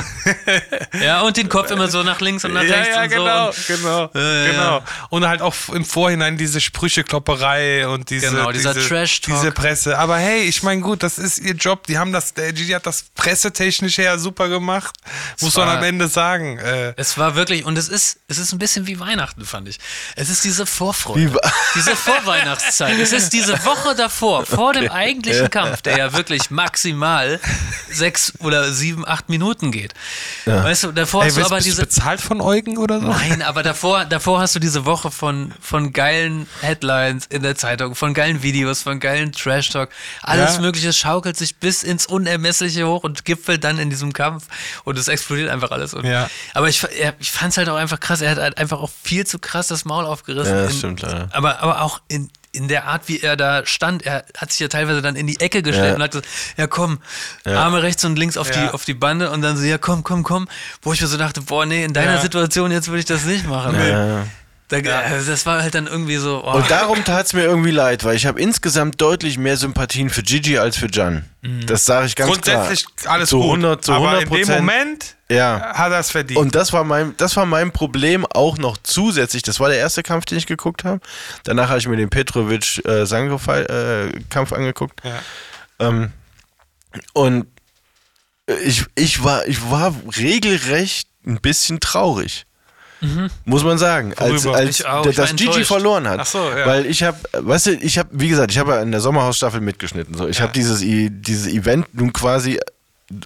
S2: Ja, und den Kopf immer so nach links und nach
S1: ja,
S2: rechts
S1: ja,
S2: und
S1: genau,
S2: so.
S1: genau,
S2: Ja, ja.
S1: genau. Und halt auch im Vorhinein diese Sprücheklopperei und diese,
S2: Genau, dieser
S1: diese,
S2: Trash-Talk.
S1: diese Presse. Aber hey, ich meine, gut, das ist ihr Job. Die haben das, der Gigi hat das pressetechnisch her super gemacht. Muss man
S2: war-
S1: am Ende sagen. Äh,
S2: Es war wirklich, und es ist, es ist ein bisschen wie Weihnachten, fand ich. Es ist diese Vorfreude. Diese Vorweihnachtszeit. Es ist diese Woche davor, vor dem eigentlichen Kampf, der ja wirklich maximal sechs oder sieben, acht Minuten geht. Weißt du, davor
S1: ey,
S2: hast du
S1: bist,
S2: aber
S1: bist du
S2: diese.
S1: bezahlt von Eugen oder so?
S2: Nein, aber davor, davor hast du diese Woche von, von geilen Headlines in der Zeitung, von geilen Videos, von geilen Trash-Talk. Alles
S1: Ja.
S2: Mögliche schaukelt sich bis ins Unermessliche hoch und gipfelt dann in diesem Kampf und es explodiert einfach alles. Und,
S1: Ja.
S2: Aber ich, ich fand es halt auch einfach krass. Er hat halt einfach auch viel zu krass das Maul aufgerissen.
S3: Ja, das
S2: in,
S3: stimmt, leider.
S2: Aber, aber auch in, in der Art, wie er da stand, er hat sich ja teilweise dann in die Ecke gestellt
S3: Ja.
S2: und hat gesagt, ja komm, Arme rechts und links auf,
S1: Ja.
S2: die, auf die Bande und dann so, ja komm, komm, komm. Wo ich mir so dachte, boah, nee, in deiner
S1: Ja.
S2: Situation jetzt würde ich das nicht machen.
S3: Ja.
S2: Da, also Das war halt dann irgendwie so. Oh.
S3: Und darum tat es mir irgendwie leid, weil ich habe insgesamt deutlich mehr Sympathien für Gigi als für Jan. Das sage ich ganz
S1: Grundsätzlich
S3: klar.
S1: alles
S3: zu
S1: gut.
S3: 100, zu 100
S1: aber in dem. Moment
S3: Ja.
S1: hat er es verdient.
S3: Und das war mein, das war mein Problem auch noch zusätzlich. Das war der erste Kampf, den ich geguckt habe. Danach habe ich mir den Petrovic äh, äh, Kampf angeguckt.
S1: Ja.
S3: Ähm, und ich, ich war, ich war regelrecht ein bisschen traurig. Muss man sagen, als,
S1: Worüber?
S3: als
S2: war
S3: dass Gigi verloren hat.
S1: Ach so, ja.
S3: Weil ich habe, weißt du, ich habe, wie gesagt, ich habe ja in der Sommerhausstaffel mitgeschnitten. So, ich habe dieses, dieses Event nun quasi,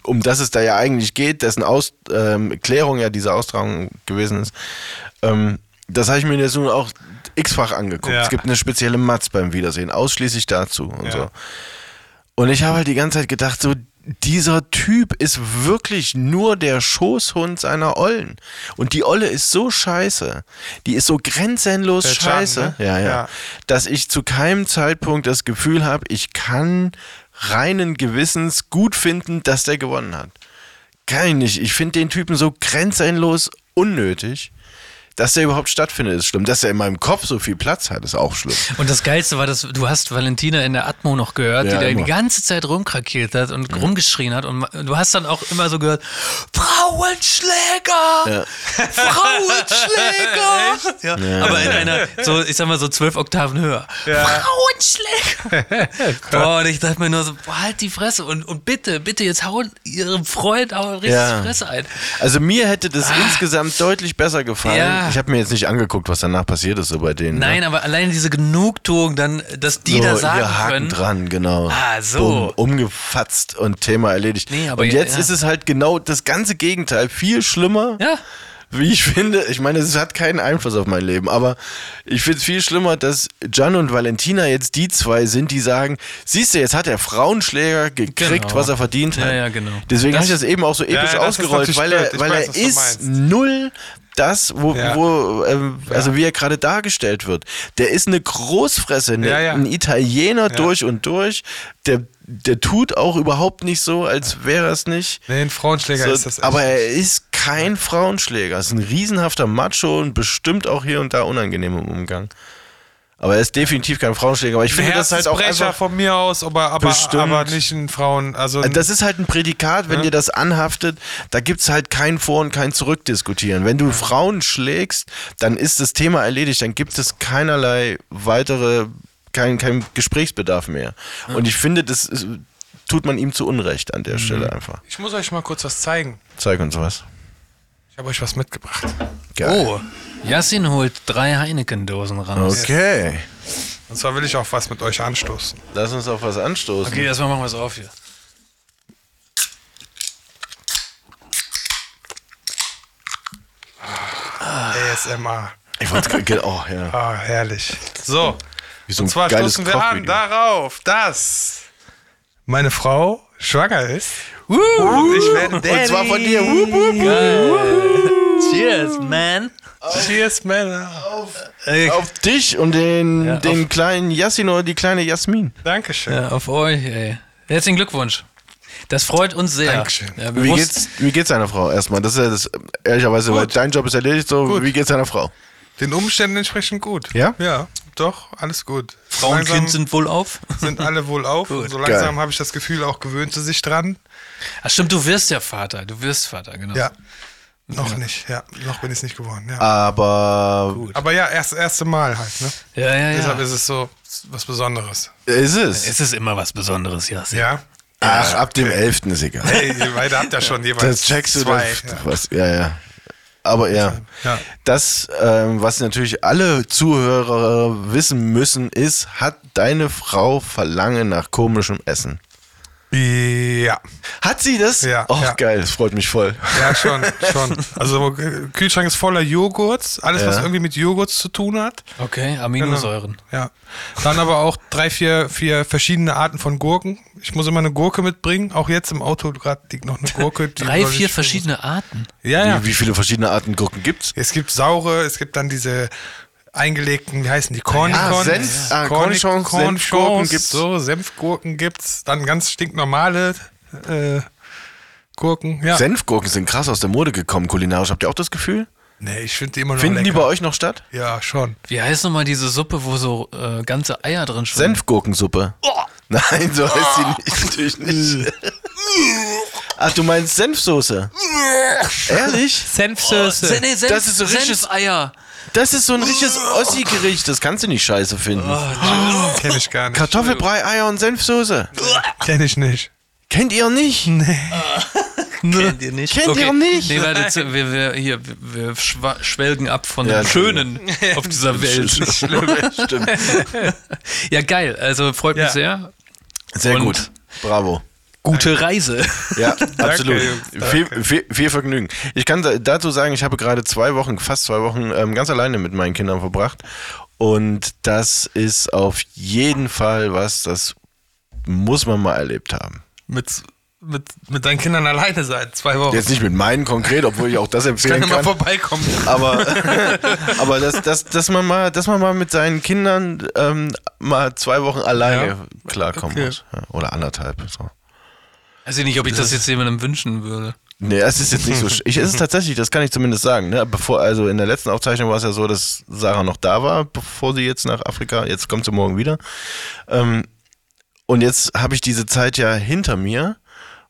S3: um das es da ja eigentlich geht, dessen Aus, ähm, Klärung ja diese Austragung gewesen ist. Ähm, das habe ich mir jetzt nun auch x-fach angeguckt.
S1: Ja.
S3: Es gibt eine spezielle Matz beim Wiedersehen, ausschließlich dazu und
S1: Ja.
S3: so. Und ich habe halt die ganze Zeit gedacht, so, dieser Typ ist wirklich nur der Schoßhund seiner Ollen. Und die Olle ist so scheiße. Die ist so grenzenlos
S1: Der
S3: scheiße.
S1: ne?
S3: Ja, ja,
S1: Ja.
S3: Dass ich zu keinem Zeitpunkt das Gefühl habe, ich kann reinen Gewissens gut finden, dass der gewonnen hat. Kann ich nicht. Ich finde den Typen so grenzenlos unnötig. Dass der überhaupt stattfindet, ist schlimm. Dass er in meinem Kopf so viel Platz hat, ist auch schlimm.
S2: Und das Geilste war, dass du hast Valentina in der Atmo noch gehört,
S3: Ja,
S2: die da
S3: immer.
S2: die ganze Zeit rumkrakeelt hat und rumgeschrien hat. Und du hast dann auch immer so gehört, Frauenschläger! Frauenschläger! ja. Aber in einer, so, ich sag mal so zwölf Oktaven höher. Frauenschläger! boah, und ich dachte mir nur so, boah, halt die Fresse und, und bitte, bitte, jetzt hauen ihrem Freund auch richtig
S3: Ja.
S2: die Fresse ein.
S3: Also mir hätte das insgesamt deutlich besser gefallen.
S2: Ja.
S3: Ich habe mir jetzt nicht angeguckt, was danach passiert ist so bei denen.
S2: Nein,
S3: ne?
S2: aber allein diese Genugtuung, dann, dass die
S3: so,
S2: da sagen
S3: hier Haken
S2: können.
S3: dran, genau.
S2: Ah, so.
S3: Bumm, umgefatzt und Thema erledigt.
S2: Nee, aber
S3: und jetzt
S2: ja.
S3: ist es halt genau das ganze Gegenteil, viel schlimmer.
S2: Ja.
S3: Wie ich finde, ich meine, es hat keinen Einfluss auf mein Leben, aber ich finde es viel schlimmer, dass Gian und Valentina jetzt die zwei sind, die sagen, siehst du, jetzt hat der Frauenschläger gekriegt,
S2: Genau.
S3: was er verdient hat.
S2: Ja, ja, genau.
S3: Deswegen habe ich das eben auch so episch
S1: ja,
S3: ausgerollt, weil er, weil
S1: weiß,
S3: er ist null das, wo,
S1: Ja.
S3: wo ähm, also wie er gerade dargestellt wird. Der ist eine Großfresse, eine,
S1: Ja, ja.
S3: ein Italiener durch und durch. Der, der tut auch überhaupt nicht so, als wäre er es nicht.
S1: nee, ein Frauenschläger
S3: So,
S1: ist das echt.
S3: aber er ist kein Frauenschläger. Ist ein riesenhafter Macho und bestimmt auch hier und da unangenehm im Umgang. Aber er ist definitiv kein Frauenschläger. Aber ich finde das halt auch einfach.
S1: von mir aus, aber, aber,
S3: Bestimmt.
S1: aber nicht ein Frauen. Also ein,
S3: Das ist halt ein Prädikat, wenn dir das anhaftet, da gibt es halt kein Vor- und kein Zurückdiskutieren. Wenn du Frauen schlägst, dann ist das Thema erledigt, dann gibt es keinerlei weitere, kein, kein Gesprächsbedarf mehr. Und ich finde, das ist, tut man ihm zu Unrecht an der
S1: Mhm.
S3: Stelle einfach.
S1: ich muss euch mal kurz was zeigen.
S3: Zeig uns was.
S1: Ich habe euch was mitgebracht.
S3: Geil.
S2: Oh, Yassin holt drei Heineken-Dosen raus.
S3: Okay.
S1: Und zwar will ich auch was mit euch anstoßen.
S3: Lass uns auf was anstoßen.
S2: Okay, erstmal machen wir es auf hier.
S1: ASMR.
S3: Ich wollte gerade, oh ja.
S1: Ah, herrlich. So.
S3: Wie so
S1: Und zwar stoßen wir an darauf, dass meine Frau schwanger ist. Und ich werde Daddy.
S3: Und zwar von dir. Wup, wup.
S2: Cheers, man.
S1: Cheers, Männer.
S3: Auf dich und den,
S2: Ja,
S3: den kleinen Yassin oder die kleine Jasmin.
S1: Dankeschön.
S2: Ja, auf euch, ey. Herzlichen Glückwunsch. Das freut uns sehr.
S1: Dankeschön.
S2: Ja,
S3: Wie geht's, wie geht's deiner Frau erstmal? Das ist ja das, ehrlicherweise, weil dein Job ist erledigt, so,
S1: Gut.
S3: wie geht's deiner Frau?
S1: Den Umständen entsprechend gut.
S3: Ja?
S1: Ja, doch, alles gut.
S2: Frau und
S1: Langsam
S2: Kind sind wohl auf.
S1: sind alle wohl auf. Und so langsam habe ich das Gefühl, auch gewöhnt sie sich dran.
S2: Ach stimmt, du wirst ja Vater. Du wirst Vater, genau.
S1: Ja. Noch nicht, ja. Noch bin ich es nicht geworden, ja.
S3: Aber
S1: Aber ja, erst erste Mal halt, ne?
S2: ja, ja.
S1: Deshalb
S2: ja.
S1: ist es so was Besonderes.
S3: ist es.
S2: Es ist immer was Besonderes, Yassin.
S1: Ja.
S3: Ach, ab dem 11. ist egal.
S1: Hey, ihr beide habt ja schon jeweils
S3: Das checkst du
S1: zwei.
S3: das,
S1: ja.
S3: was, ja, ja. Aber ja,
S1: Ja.
S3: das, ähm, was natürlich alle Zuhörer wissen müssen, ist, hat deine Frau Verlangen nach komischem Essen?
S1: Ja,
S3: Hat sie das?
S1: Ja,
S3: Oh,
S1: ja.
S3: geil, das freut mich voll.
S1: ja, schon, schon. Also äh, Kühlschrank ist voller Joghurts, alles, was
S3: Ja.
S1: irgendwie mit Joghurts zu tun hat.
S2: Okay, Aminosäuren.
S1: Ja. Dann aber auch drei, vier, vier verschiedene Arten von Gurken. Ich muss immer eine Gurke mitbringen. Auch jetzt im Auto gerade liegt noch eine Gurke. die
S2: Drei, vier verschiedene Arten.
S1: Ja, ja.
S3: Wie, wie viele verschiedene Arten Gurken gibt's?
S1: Es gibt saure, es gibt dann diese eingelegten, wie heißen die? Cornichons.
S3: Ja, Senf- ah,
S1: Cornichons,
S3: Cornichons Senfgurken gibt's.
S1: So, Senfgurken gibt's. Dann ganz stinknormale äh, Gurken. Ja.
S3: Senfgurken sind krass aus der Mode gekommen, kulinarisch. Habt ihr auch das Gefühl?
S1: Nee, ich finde die immer noch
S3: Finden die
S1: lecker.
S3: bei euch noch statt?
S1: Ja, schon.
S2: Wie heißt nochmal diese Suppe, wo so äh, ganze Eier drin schwimmen?
S3: Senfgurkensuppe. Nein, so heißt sie nicht, natürlich nicht. Ach, du meinst Senfsoße? Ehrlich?
S1: Senfsoße.
S2: Oh, nee, Senf,
S3: Das ist so richtiges-
S2: Senfeier.
S3: Das ist so ein richtiges Ossi-Gericht, das kannst du nicht scheiße finden.
S1: Kenn ich gar nicht.
S3: Kartoffelbrei, Eier und Senfsoße.
S1: Kenn ich nicht.
S3: Kennt ihr nicht?
S2: Kennt ihr nicht?
S3: Kennt ihr nicht?
S2: Nee, warte, zu- wir, wir, hier, wir, schwelgen ab von
S3: Ja,
S2: dem Schönen auf dieser Welt.
S3: Stimmt.
S2: Ja, geil. Also freut mich
S1: Ja.
S2: sehr.
S3: Sehr
S2: Und-
S3: gut. Bravo.
S2: Gute Reise.
S3: Ja, absolut.
S1: Jungs,
S3: viel, viel, viel Vergnügen. Ich kann da- dazu sagen, ich habe gerade zwei Wochen, fast zwei Wochen ähm, ganz alleine mit meinen Kindern verbracht. Und das ist auf jeden Fall was, das muss man mal erlebt haben.
S1: Mit, mit, mit deinen Kindern alleine sein. Zwei Wochen.
S3: Jetzt nicht mit meinen konkret, obwohl ich auch das
S1: kann
S3: empfehlen
S1: ja mal
S3: kann.
S1: vorbeikommen.
S3: Aber, aber dass, dass, dass, man mal, dass man mal mit seinen Kindern ähm, mal zwei Wochen alleine
S1: Ja.
S3: klarkommen
S1: Okay.
S3: muss. Ja, oder anderthalb. So.
S2: Weiß ich nicht, ob ich das jetzt jemandem wünschen würde.
S3: Nee, es ist jetzt nicht so. Ich, es ist tatsächlich, das kann ich zumindest sagen. Ne? Bevor, also in der letzten Aufzeichnung war es ja so, dass Sarah noch da war, bevor sie jetzt nach Afrika, jetzt kommt sie morgen wieder. Ähm, und jetzt habe ich diese Zeit ja hinter mir.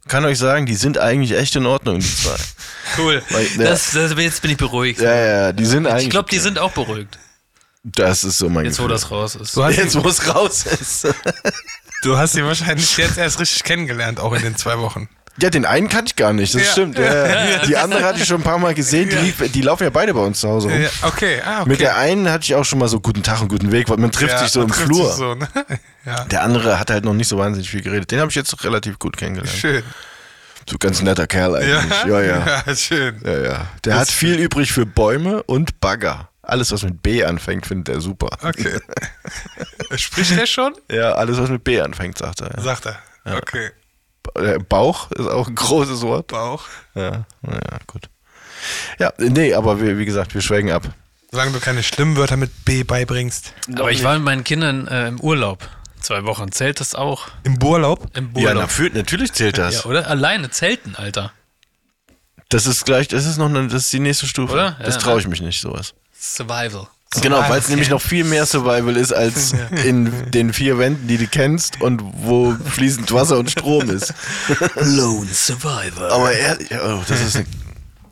S3: Kann euch sagen, die sind eigentlich echt in Ordnung, die zwei.
S2: Cool.
S3: Weil, ja.
S2: Das, das, jetzt bin ich beruhigt.
S3: Ja, ja, die sind eigentlich.
S2: ich glaube, die sind auch beruhigt.
S3: Das ist so mein
S2: Jetzt, wo
S3: Gefühl.
S2: das raus ist.
S1: Du hast,
S3: Jetzt, wo es raus ist.
S1: du hast sie wahrscheinlich jetzt erst richtig kennengelernt, auch in den zwei Wochen.
S3: Ja, den einen kannte ich gar nicht, das
S1: Ja.
S3: stimmt. Ja, ja. Die andere hatte ich schon ein paar Mal gesehen, die, lief, die laufen ja beide bei uns zu Hause rum.
S1: Ja, okay, ah, okay.
S3: Mit der einen hatte ich auch schon mal so guten Tag und guten Weg, weil man trifft
S1: Ja,
S3: sich so im Flur.
S1: So, ne? Ja,
S3: Der andere hat halt noch nicht so wahnsinnig viel geredet. Den habe ich jetzt relativ gut kennengelernt.
S1: schön.
S3: So ganz netter Kerl eigentlich. Ja, ja.
S1: ja schön.
S3: ja, ja. Der hat viel übrig für Bäume und Bagger. Alles, was mit B anfängt, findet er super.
S1: Okay. Spricht der schon?
S3: Ja, alles, was mit B anfängt, sagt er.
S1: Sagt er. Okay.
S3: Äh, Bauch ist auch ein großes Wort.
S1: Bauch.
S3: Ja, naja, gut. Ja, nee, aber wie, wie gesagt, wir schweigen ab.
S1: Solange du keine schlimmen Wörter mit B beibringst.
S2: Aber ich war mit meinen Kindern äh, im Urlaub. Zwei Wochen. Zählt das auch?
S1: Im Urlaub?
S2: Im
S3: Ja,
S2: Urlaub.
S3: na, natürlich zählt das.
S2: Ja, oder? Alleine zelten, Alter.
S3: Das ist gleich, das ist noch eine, das ist die nächste Stufe.
S2: Oder?
S3: Das
S2: Ja.
S3: traue ich mich nicht, sowas.
S2: Survival.
S3: Genau, weil es nämlich noch viel mehr Survival ist als in den vier Wänden, die du kennst und wo fließend Wasser und Strom ist.
S2: Lone Survivor.
S3: Aber ehrlich, oh, das ist eine,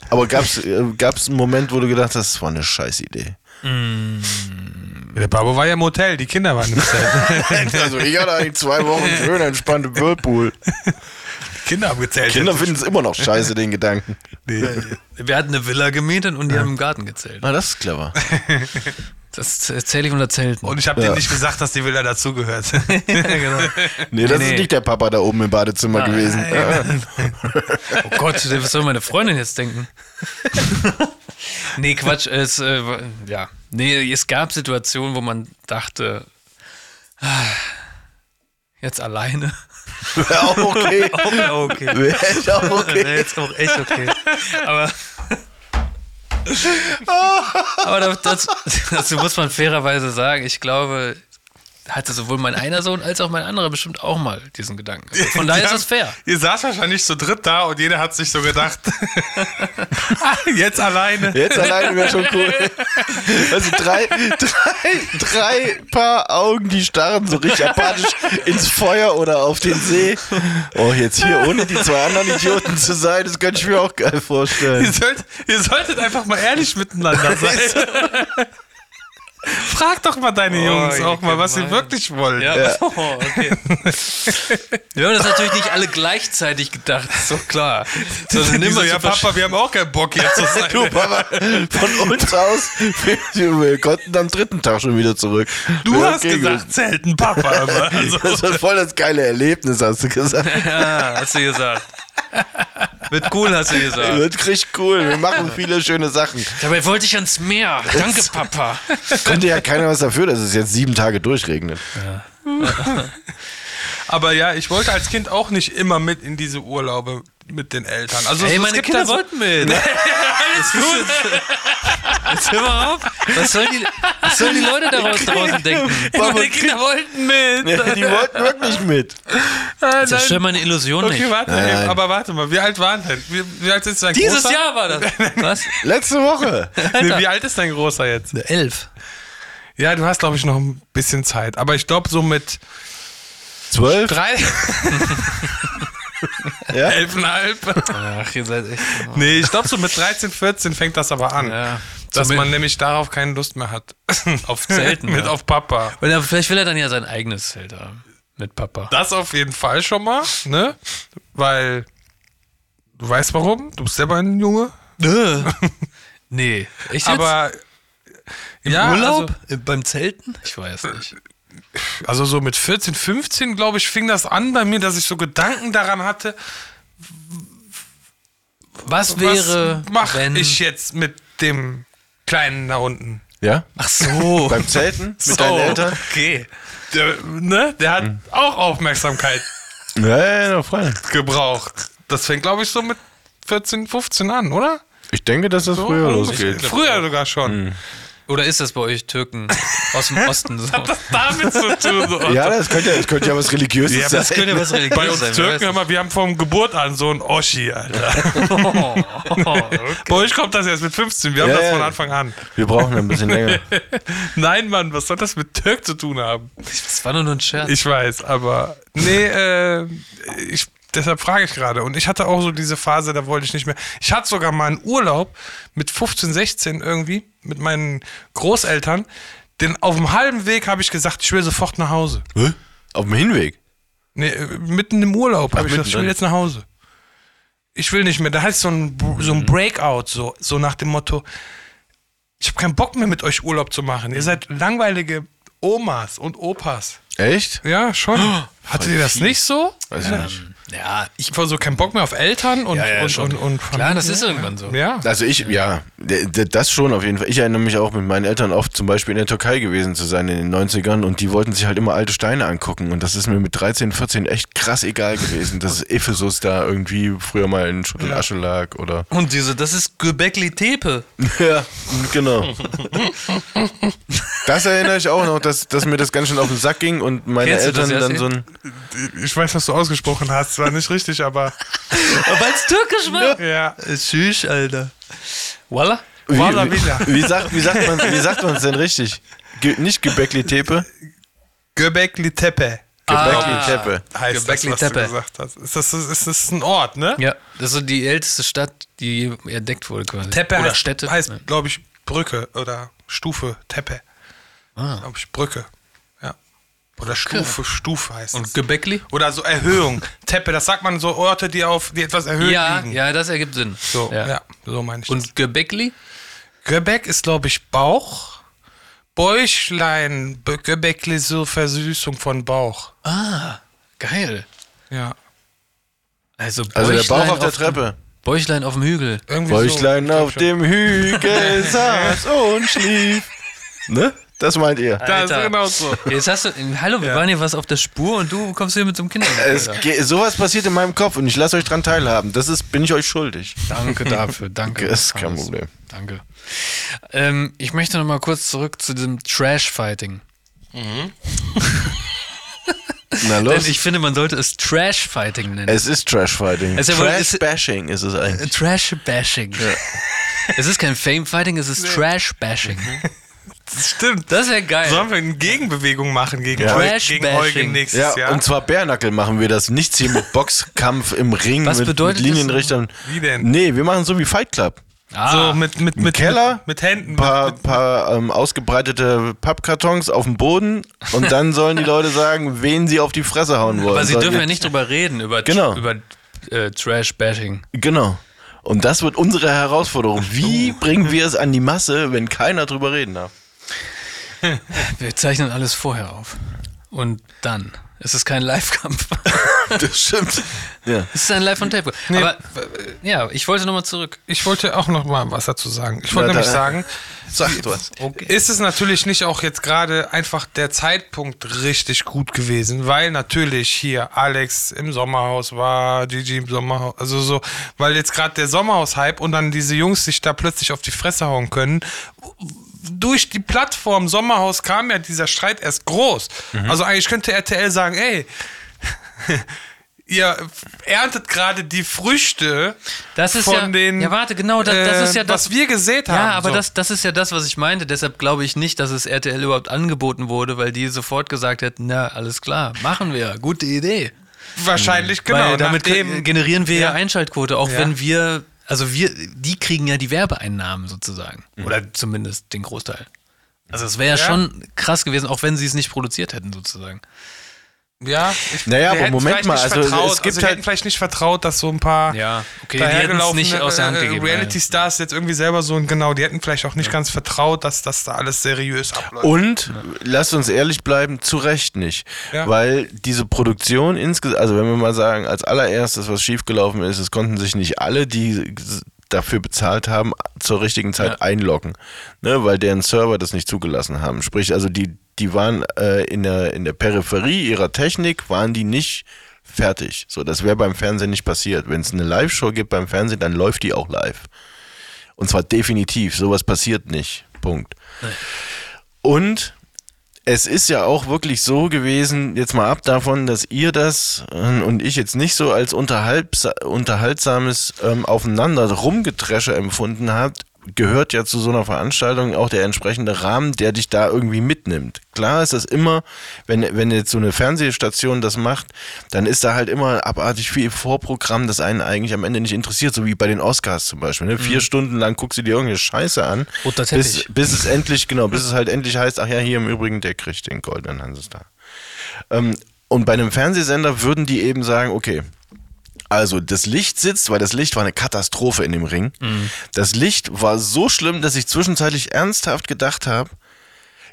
S3: aber gab's äh, gab's einen Moment, wo du gedacht hast, das war eine scheiß Idee?
S1: Der Babo war ja im Hotel, die Kinder waren im Zelt.
S3: Also ich hatte eigentlich zwei Wochen schön entspannt im Whirlpool.
S1: Kinder haben gezählt.
S3: Kinder finden es immer noch scheiße, den Gedanken.
S1: Nee.
S2: Wir hatten eine Villa gemietet und die haben im Garten gezählt.
S3: Ah, das ist clever.
S2: Das erzähle ich unter Zelten.
S1: Und ich habe
S3: Ja.
S1: dir nicht gesagt, dass die Villa dazugehört.
S2: genau.
S3: Nee, das
S2: Nee.
S3: ist nicht der Papa da oben im Badezimmer gewesen.
S2: Oh Gott, was soll meine Freundin jetzt denken? nee, Quatsch. Es, äh, ja. Nee, es gab Situationen, wo man dachte, ah, jetzt alleine.
S3: Wäre auch okay.
S2: Auch okay.
S3: Wäre echt auch okay.
S2: Nee, ist auch echt okay. Aber. Aber das, das, dazu muss man fairerweise sagen, ich glaube, hatte sowohl mein einer Sohn als auch mein anderer bestimmt auch mal diesen Gedanken. Also von daher ist das fair.
S1: Ihr saß wahrscheinlich zu dritt da und jeder hat sich so gedacht, ah, jetzt alleine.
S3: Jetzt alleine wäre schon cool. Also drei, drei, drei Paar Augen, die starren so richtig apathisch ins Feuer oder auf den See. Oh, jetzt hier ohne die zwei anderen Idioten zu sein, das könnte ich mir auch geil
S1: Ihr,
S3: vorstellen.
S1: sollt, ihr solltet einfach mal ehrlich miteinander sein. Frag doch mal deine Jungs
S2: ihr
S1: auch mal, was sie wirklich wollen.
S2: Ja, Oh, okay. Wir haben das natürlich nicht alle gleichzeitig gedacht, ist doch klar. Sondern nimm
S1: so, ja, Papa, wir haben auch keinen Bock hier zu sein.
S3: Du, Papa, von uns aus, wir, wir konnten am dritten Tag schon wieder zurück.
S1: Du
S3: Ja,
S1: hast gesagt, zelten, Papa. Aber also,
S3: Das war voll das geile Erlebnis, hast du gesagt.
S2: Ja, hast du gesagt. Wird cool, hast du gesagt.
S3: Wird richtig cool. Wir machen viele schöne Sachen.
S2: Dabei wollte ich ans Meer. Danke, Papa.
S3: Könnte ja keiner was dafür, dass es jetzt sieben Tage durchregnet.
S1: aber ja, ich wollte als Kind auch nicht immer mit in diese Urlaube mit den Eltern. Also
S2: Ey, meine Kinder
S1: da so,
S2: wollten mit. Alles gut. Jetzt hör mal auf. Was sollen die, was sollen die Leute daraus draußen denken?
S1: Meine Kinder wollten mit.
S3: Ja, die wollten wirklich mit.
S2: Zerstör meine Illusion
S1: Okay,
S2: nicht.
S1: warte, ey, aber warte mal, wie alt waren denn? Wie, wie alt ist dein
S2: Dieses
S1: Großer?
S2: Jahr war das. Was?
S3: Letzte Woche.
S1: Nee, wie alt ist dein Großer jetzt?
S2: Elf.
S1: Ja, du hast, glaube ich, noch ein bisschen Zeit. Aber ich glaube, so mit
S3: Zwölf?
S1: drei,
S3: Ja?
S1: elfeinhalb.
S2: Ach, ihr seid echt.
S1: Nee, ich glaube, so mit 13, 14 fängt das aber an.
S2: Ja.
S1: Dass man nämlich darauf keine Lust mehr hat.
S2: Auf Zelten.
S1: mit
S2: ja.
S1: auf Papa.
S2: Und dann, vielleicht will er dann ja sein eigenes Zelt haben. Mit Papa.
S1: Das auf jeden Fall schon mal, ne? Weil du weißt warum? Du bist selber ein Junge.
S2: Nee. Echt jetzt?
S1: Aber
S2: Im
S1: ja,
S2: Urlaub? Äh, Beim Zelten? Ich weiß nicht.
S1: Also, so mit 14, 15, glaube ich, fing das an bei mir, dass ich so Gedanken daran hatte,
S2: Was wäre,
S1: was mache
S2: wenn...
S1: ich jetzt mit dem Kleinen da unten?
S3: Ja?
S2: Ach so.
S3: Beim Zelten? Mit
S1: So.
S3: deinen Eltern?
S2: Okay.
S1: Der, ne? Der hat auch Aufmerksamkeit
S3: Ja, ja, ja,
S1: gebraucht. Das fängt, glaube ich, so mit 14, 15 an, oder?
S3: Ich denke, dass das
S1: So
S3: früher losgeht.
S1: Früher sogar schon.
S2: Oder ist das bei euch Türken aus dem Osten so?
S1: Das damit zu tun. So.
S3: Ja, das könnte, ja- das könnte ja was Religiöses
S1: Ja,
S3: sein.
S1: das
S2: könnte was
S1: Bei
S2: religiös
S1: uns
S2: sein.
S1: Türken, hör mal, wir haben vom Geburt an so ein Oschi, Alter. Bei euch kommt das erst mit 15, wir haben
S3: Ja,
S1: das
S3: ja.
S1: von Anfang an.
S3: Wir brauchen ein bisschen länger.
S1: Nein, Mann, was soll das mit Türk zu tun haben?
S2: Das war nur ein Scherz.
S1: Ich weiß, aber nee, äh, ich, deshalb frage ich gerade. Und ich hatte auch so diese Phase, da wollte ich nicht mehr. Ich hatte sogar mal einen Urlaub mit 15, 16 irgendwie mit meinen Großeltern. Denn auf dem halben Weg habe ich gesagt, ich will sofort nach Hause.
S3: Hä? Auf dem Hinweg?
S1: Nee, äh, mitten im Urlaub habe ich gesagt, ich will jetzt nach Hause. Ich will nicht mehr. Da heißt so ein, so
S3: Mhm.
S1: ein Breakout, so, so nach dem Motto, ich habe keinen Bock mehr mit euch Urlaub zu machen. Ihr seid langweilige Omas und Opas.
S3: Echt?
S1: Ja, schon. Hattet ihr das nicht so?
S3: Weiß ich nicht.
S2: Ja, ich.
S1: War so keinen Bock mehr auf Eltern und,
S2: Ja, ja,
S1: und, und, und
S2: Klar, das ist irgendwann so.
S1: Ja.
S3: Also ich, ja, das schon auf jeden Fall. Ich erinnere mich auch mit meinen Eltern oft zum Beispiel in der Türkei gewesen zu sein in den 90ern und die wollten sich halt immer alte Steine angucken und das ist mir mit 13, 14 echt krass egal gewesen, dass Ephesus da irgendwie früher mal in Schutt und Asche lag oder...
S2: Und diese, das ist Göbekli Tepe.
S3: Ja, genau. Das erinnere ich auch noch, dass, dass mir das ganz schön auf den Sack ging und meine
S2: Kennst
S3: Eltern dann so ein...
S1: Ich weiß, was du ausgesprochen hast. War nicht richtig, aber
S2: Weil es türkisch war.
S1: ja.
S2: Süß, Alter. Voila.
S3: Wie,
S1: Walla
S3: wie,
S1: Villa.
S3: wie, sagt, wie sagt man wie sagt man's denn richtig? Ge, nicht Gebäckli Tepe,
S1: Göbekli Tepe
S3: Gebäckli
S2: Ah.
S3: Tepe.
S1: heißt
S2: Göbekli
S1: das, was
S2: Tepe.
S1: du gesagt hast. Ist das, ist das ein Ort, ne?
S2: Ja, das ist so die älteste Stadt, die entdeckt wurde quasi.
S1: Tepe
S2: Oder
S1: heißt,
S2: Städte.
S1: heißt glaube ich, Brücke oder Stufe Tepe.
S2: Ah.
S1: Glaube ich, Brücke. Ja. Oder Stufe, Stufe heißt
S2: Und
S1: es.
S2: Göbekli?
S1: Oder so Erhöhung. Teppe, das sagt man so Orte, die auf, die etwas erhöht
S2: Ja,
S1: liegen.
S2: ja, das ergibt Sinn.
S1: So, ja. so meine ich das.
S2: Und Göbekli?
S1: Göbek ist, glaube ich, Bauch. Bäuchlein, Göbekli, so Versüßung von Bauch.
S2: Ah, geil.
S1: Ja.
S2: Also,
S3: Also der
S2: Bäuchlein
S3: Bauch auf der
S2: dem-
S3: Treppe.
S2: Bäuchlein auf dem Hügel.
S1: Irgendwie
S3: Bäuchlein
S1: so,
S3: auf dem Hügel saß und schlief. Ne? Das meint ihr.
S1: Das ist
S2: Alter.
S1: genau so.
S2: Jetzt hast du, hallo, wir waren hier was auf der Spur und du kommst hier mit so einem Kinder.
S3: Es ge- sowas passiert in meinem Kopf und ich lasse euch dran teilhaben. Das ist, bin ich euch schuldig.
S2: Danke dafür, danke.
S3: Das ist kein. Problem.
S2: Danke. Ähm, ich möchte noch mal kurz zurück zu diesem Trash-Fighting.
S3: Na
S2: Denn
S3: los.
S2: ich finde, man sollte es Trash-Fighting nennen.
S3: es ist Trash-Fighting.
S2: Es ist ja
S3: Trash-Bashing ist es eigentlich.
S2: Trash-Bashing. Es ist kein Fame-Fighting, es ist Trash-Bashing.
S1: Das stimmt.
S2: Das wäre geil.
S1: Sollen wir eine Gegenbewegung machen gegen,
S3: Ja.
S1: Eu
S2: Trash
S1: gegen
S2: Bashing.
S1: Eugen nächstes
S3: Ja,
S1: Jahr?
S3: und zwar Bärnackel machen wir das. Nichts hier mit Boxkampf im Ring,
S2: Was
S3: mit,
S2: bedeutet
S3: mit
S2: das?
S3: Linienrichtern.
S1: Wie denn?
S3: Nee, wir machen so wie Fight Club.
S2: ah,
S1: so mit, mit, mit,
S3: Keller?
S1: mit, mit Händen.
S3: Ein paar,
S1: mit,
S3: paar ähm, ausgebreitete Pappkartons auf dem Boden und dann sollen die Leute sagen, wen sie auf die Fresse hauen wollen.
S2: aber sie dürfen ja nicht drüber reden, über,
S3: Genau.
S2: über äh, Trash-Bashing.
S3: Genau. Und das wird unsere Herausforderung. Wie bringen wir es an die Masse, wenn keiner drüber reden darf?
S2: Wir zeichnen alles vorher auf. Und dann. Es ist kein Live-Kampf.
S3: Das stimmt. Ja.
S2: Es ist ein Live on Tape. Aber äh, ja, ich wollte nochmal zurück.
S1: ich wollte auch noch mal was dazu sagen. Ich wollte
S3: Na,
S1: nämlich
S3: da-
S1: sagen,
S3: Sag du was.
S1: ist es natürlich nicht auch jetzt gerade einfach der Zeitpunkt richtig gut gewesen, weil natürlich hier Alex im Sommerhaus war, Gigi im Sommerhaus, also so, weil jetzt gerade der Sommerhaus-Hype und dann diese Jungs sich da plötzlich auf die Fresse hauen können, durch die Plattform Sommerhaus kam ja dieser Streit erst groß.
S2: Mhm.
S1: Also eigentlich könnte RTL sagen, ey, ihr erntet gerade die Früchte
S2: Das ist
S1: von
S2: ja,
S1: den,
S2: ja, warte, genau, das, das ist ja
S1: äh,
S2: das,
S1: was wir gesät haben.
S2: Ja, aber
S1: so.
S2: das, das ist ja das, was ich meinte. Deshalb glaube ich nicht, dass es RTL überhaupt angeboten wurde, weil die sofort gesagt hätten, na, alles klar, machen wir, gute Idee.
S1: wahrscheinlich genau.
S2: weil damit
S1: nachdem,
S2: generieren wir ja,
S1: Ja.
S2: Einschaltquote, auch
S1: Ja.
S2: wenn wir, also wir, die kriegen ja die Werbeeinnahmen sozusagen.
S1: Mhm.
S2: Oder zumindest den Großteil. Also es wäre ja
S1: Ja.
S2: schon krass gewesen, auch wenn sie es nicht produziert hätten sozusagen.
S1: Ja, ich,
S3: Naja, aber Moment mal,
S1: nicht
S3: also
S1: vertraut,
S3: es gibt
S1: also
S3: halt-
S1: hätten vielleicht nicht vertraut, dass so ein paar
S2: Ja, okay, die hätten es
S1: dahergelaufene
S2: nicht aus der Hand
S1: äh,
S2: gegeben.
S1: Reality-Stars jetzt irgendwie selber so und genau, die hätten vielleicht auch nicht ganz vertraut, dass das da alles seriös abläuft.
S3: Und lasst uns ehrlich bleiben, zu Recht nicht.
S1: Ja.
S3: Weil diese Produktion insgesamt, also wenn wir mal sagen, als allererstes, was schiefgelaufen ist, es konnten sich nicht alle, die dafür bezahlt haben, zur richtigen Zeit
S2: Ja.
S3: einloggen. Ne, weil deren Server das nicht zugelassen haben. Sprich, also die, die waren äh, in, der, in der Peripherie ihrer Technik, waren die nicht fertig. So, das wäre beim Fernsehen nicht passiert. Wenn es eine Live-Show gibt beim Fernsehen, dann läuft die auch live. Und zwar definitiv. Sowas passiert nicht. Punkt. Und es ist ja auch wirklich so gewesen, jetzt mal ab davon, dass ihr das äh, und ich jetzt nicht so als unterhaltsames ähm, Aufeinander Rumgetresche empfunden habt, gehört ja zu so einer Veranstaltung auch der entsprechende Rahmen, der dich da irgendwie mitnimmt. Klar ist das immer, wenn, wenn jetzt so eine Fernsehstation das macht, dann ist da halt immer abartig viel Vorprogramm, das einen eigentlich am Ende nicht interessiert, so wie bei den Oscars zum Beispiel. Ne? Vier Stunden lang guckst du dir irgendeine Scheiße an, bis, bis es endlich, genau, bis es halt endlich heißt, ach ja, hier im Übrigen, der kriegt den goldenen Hansestar. Ähm, und bei einem Fernsehsender würden die eben sagen, okay, also das Licht sitzt, weil das Licht war eine Katastrophe in dem Ring. Das Licht war so schlimm, dass ich zwischenzeitlich ernsthaft gedacht habe,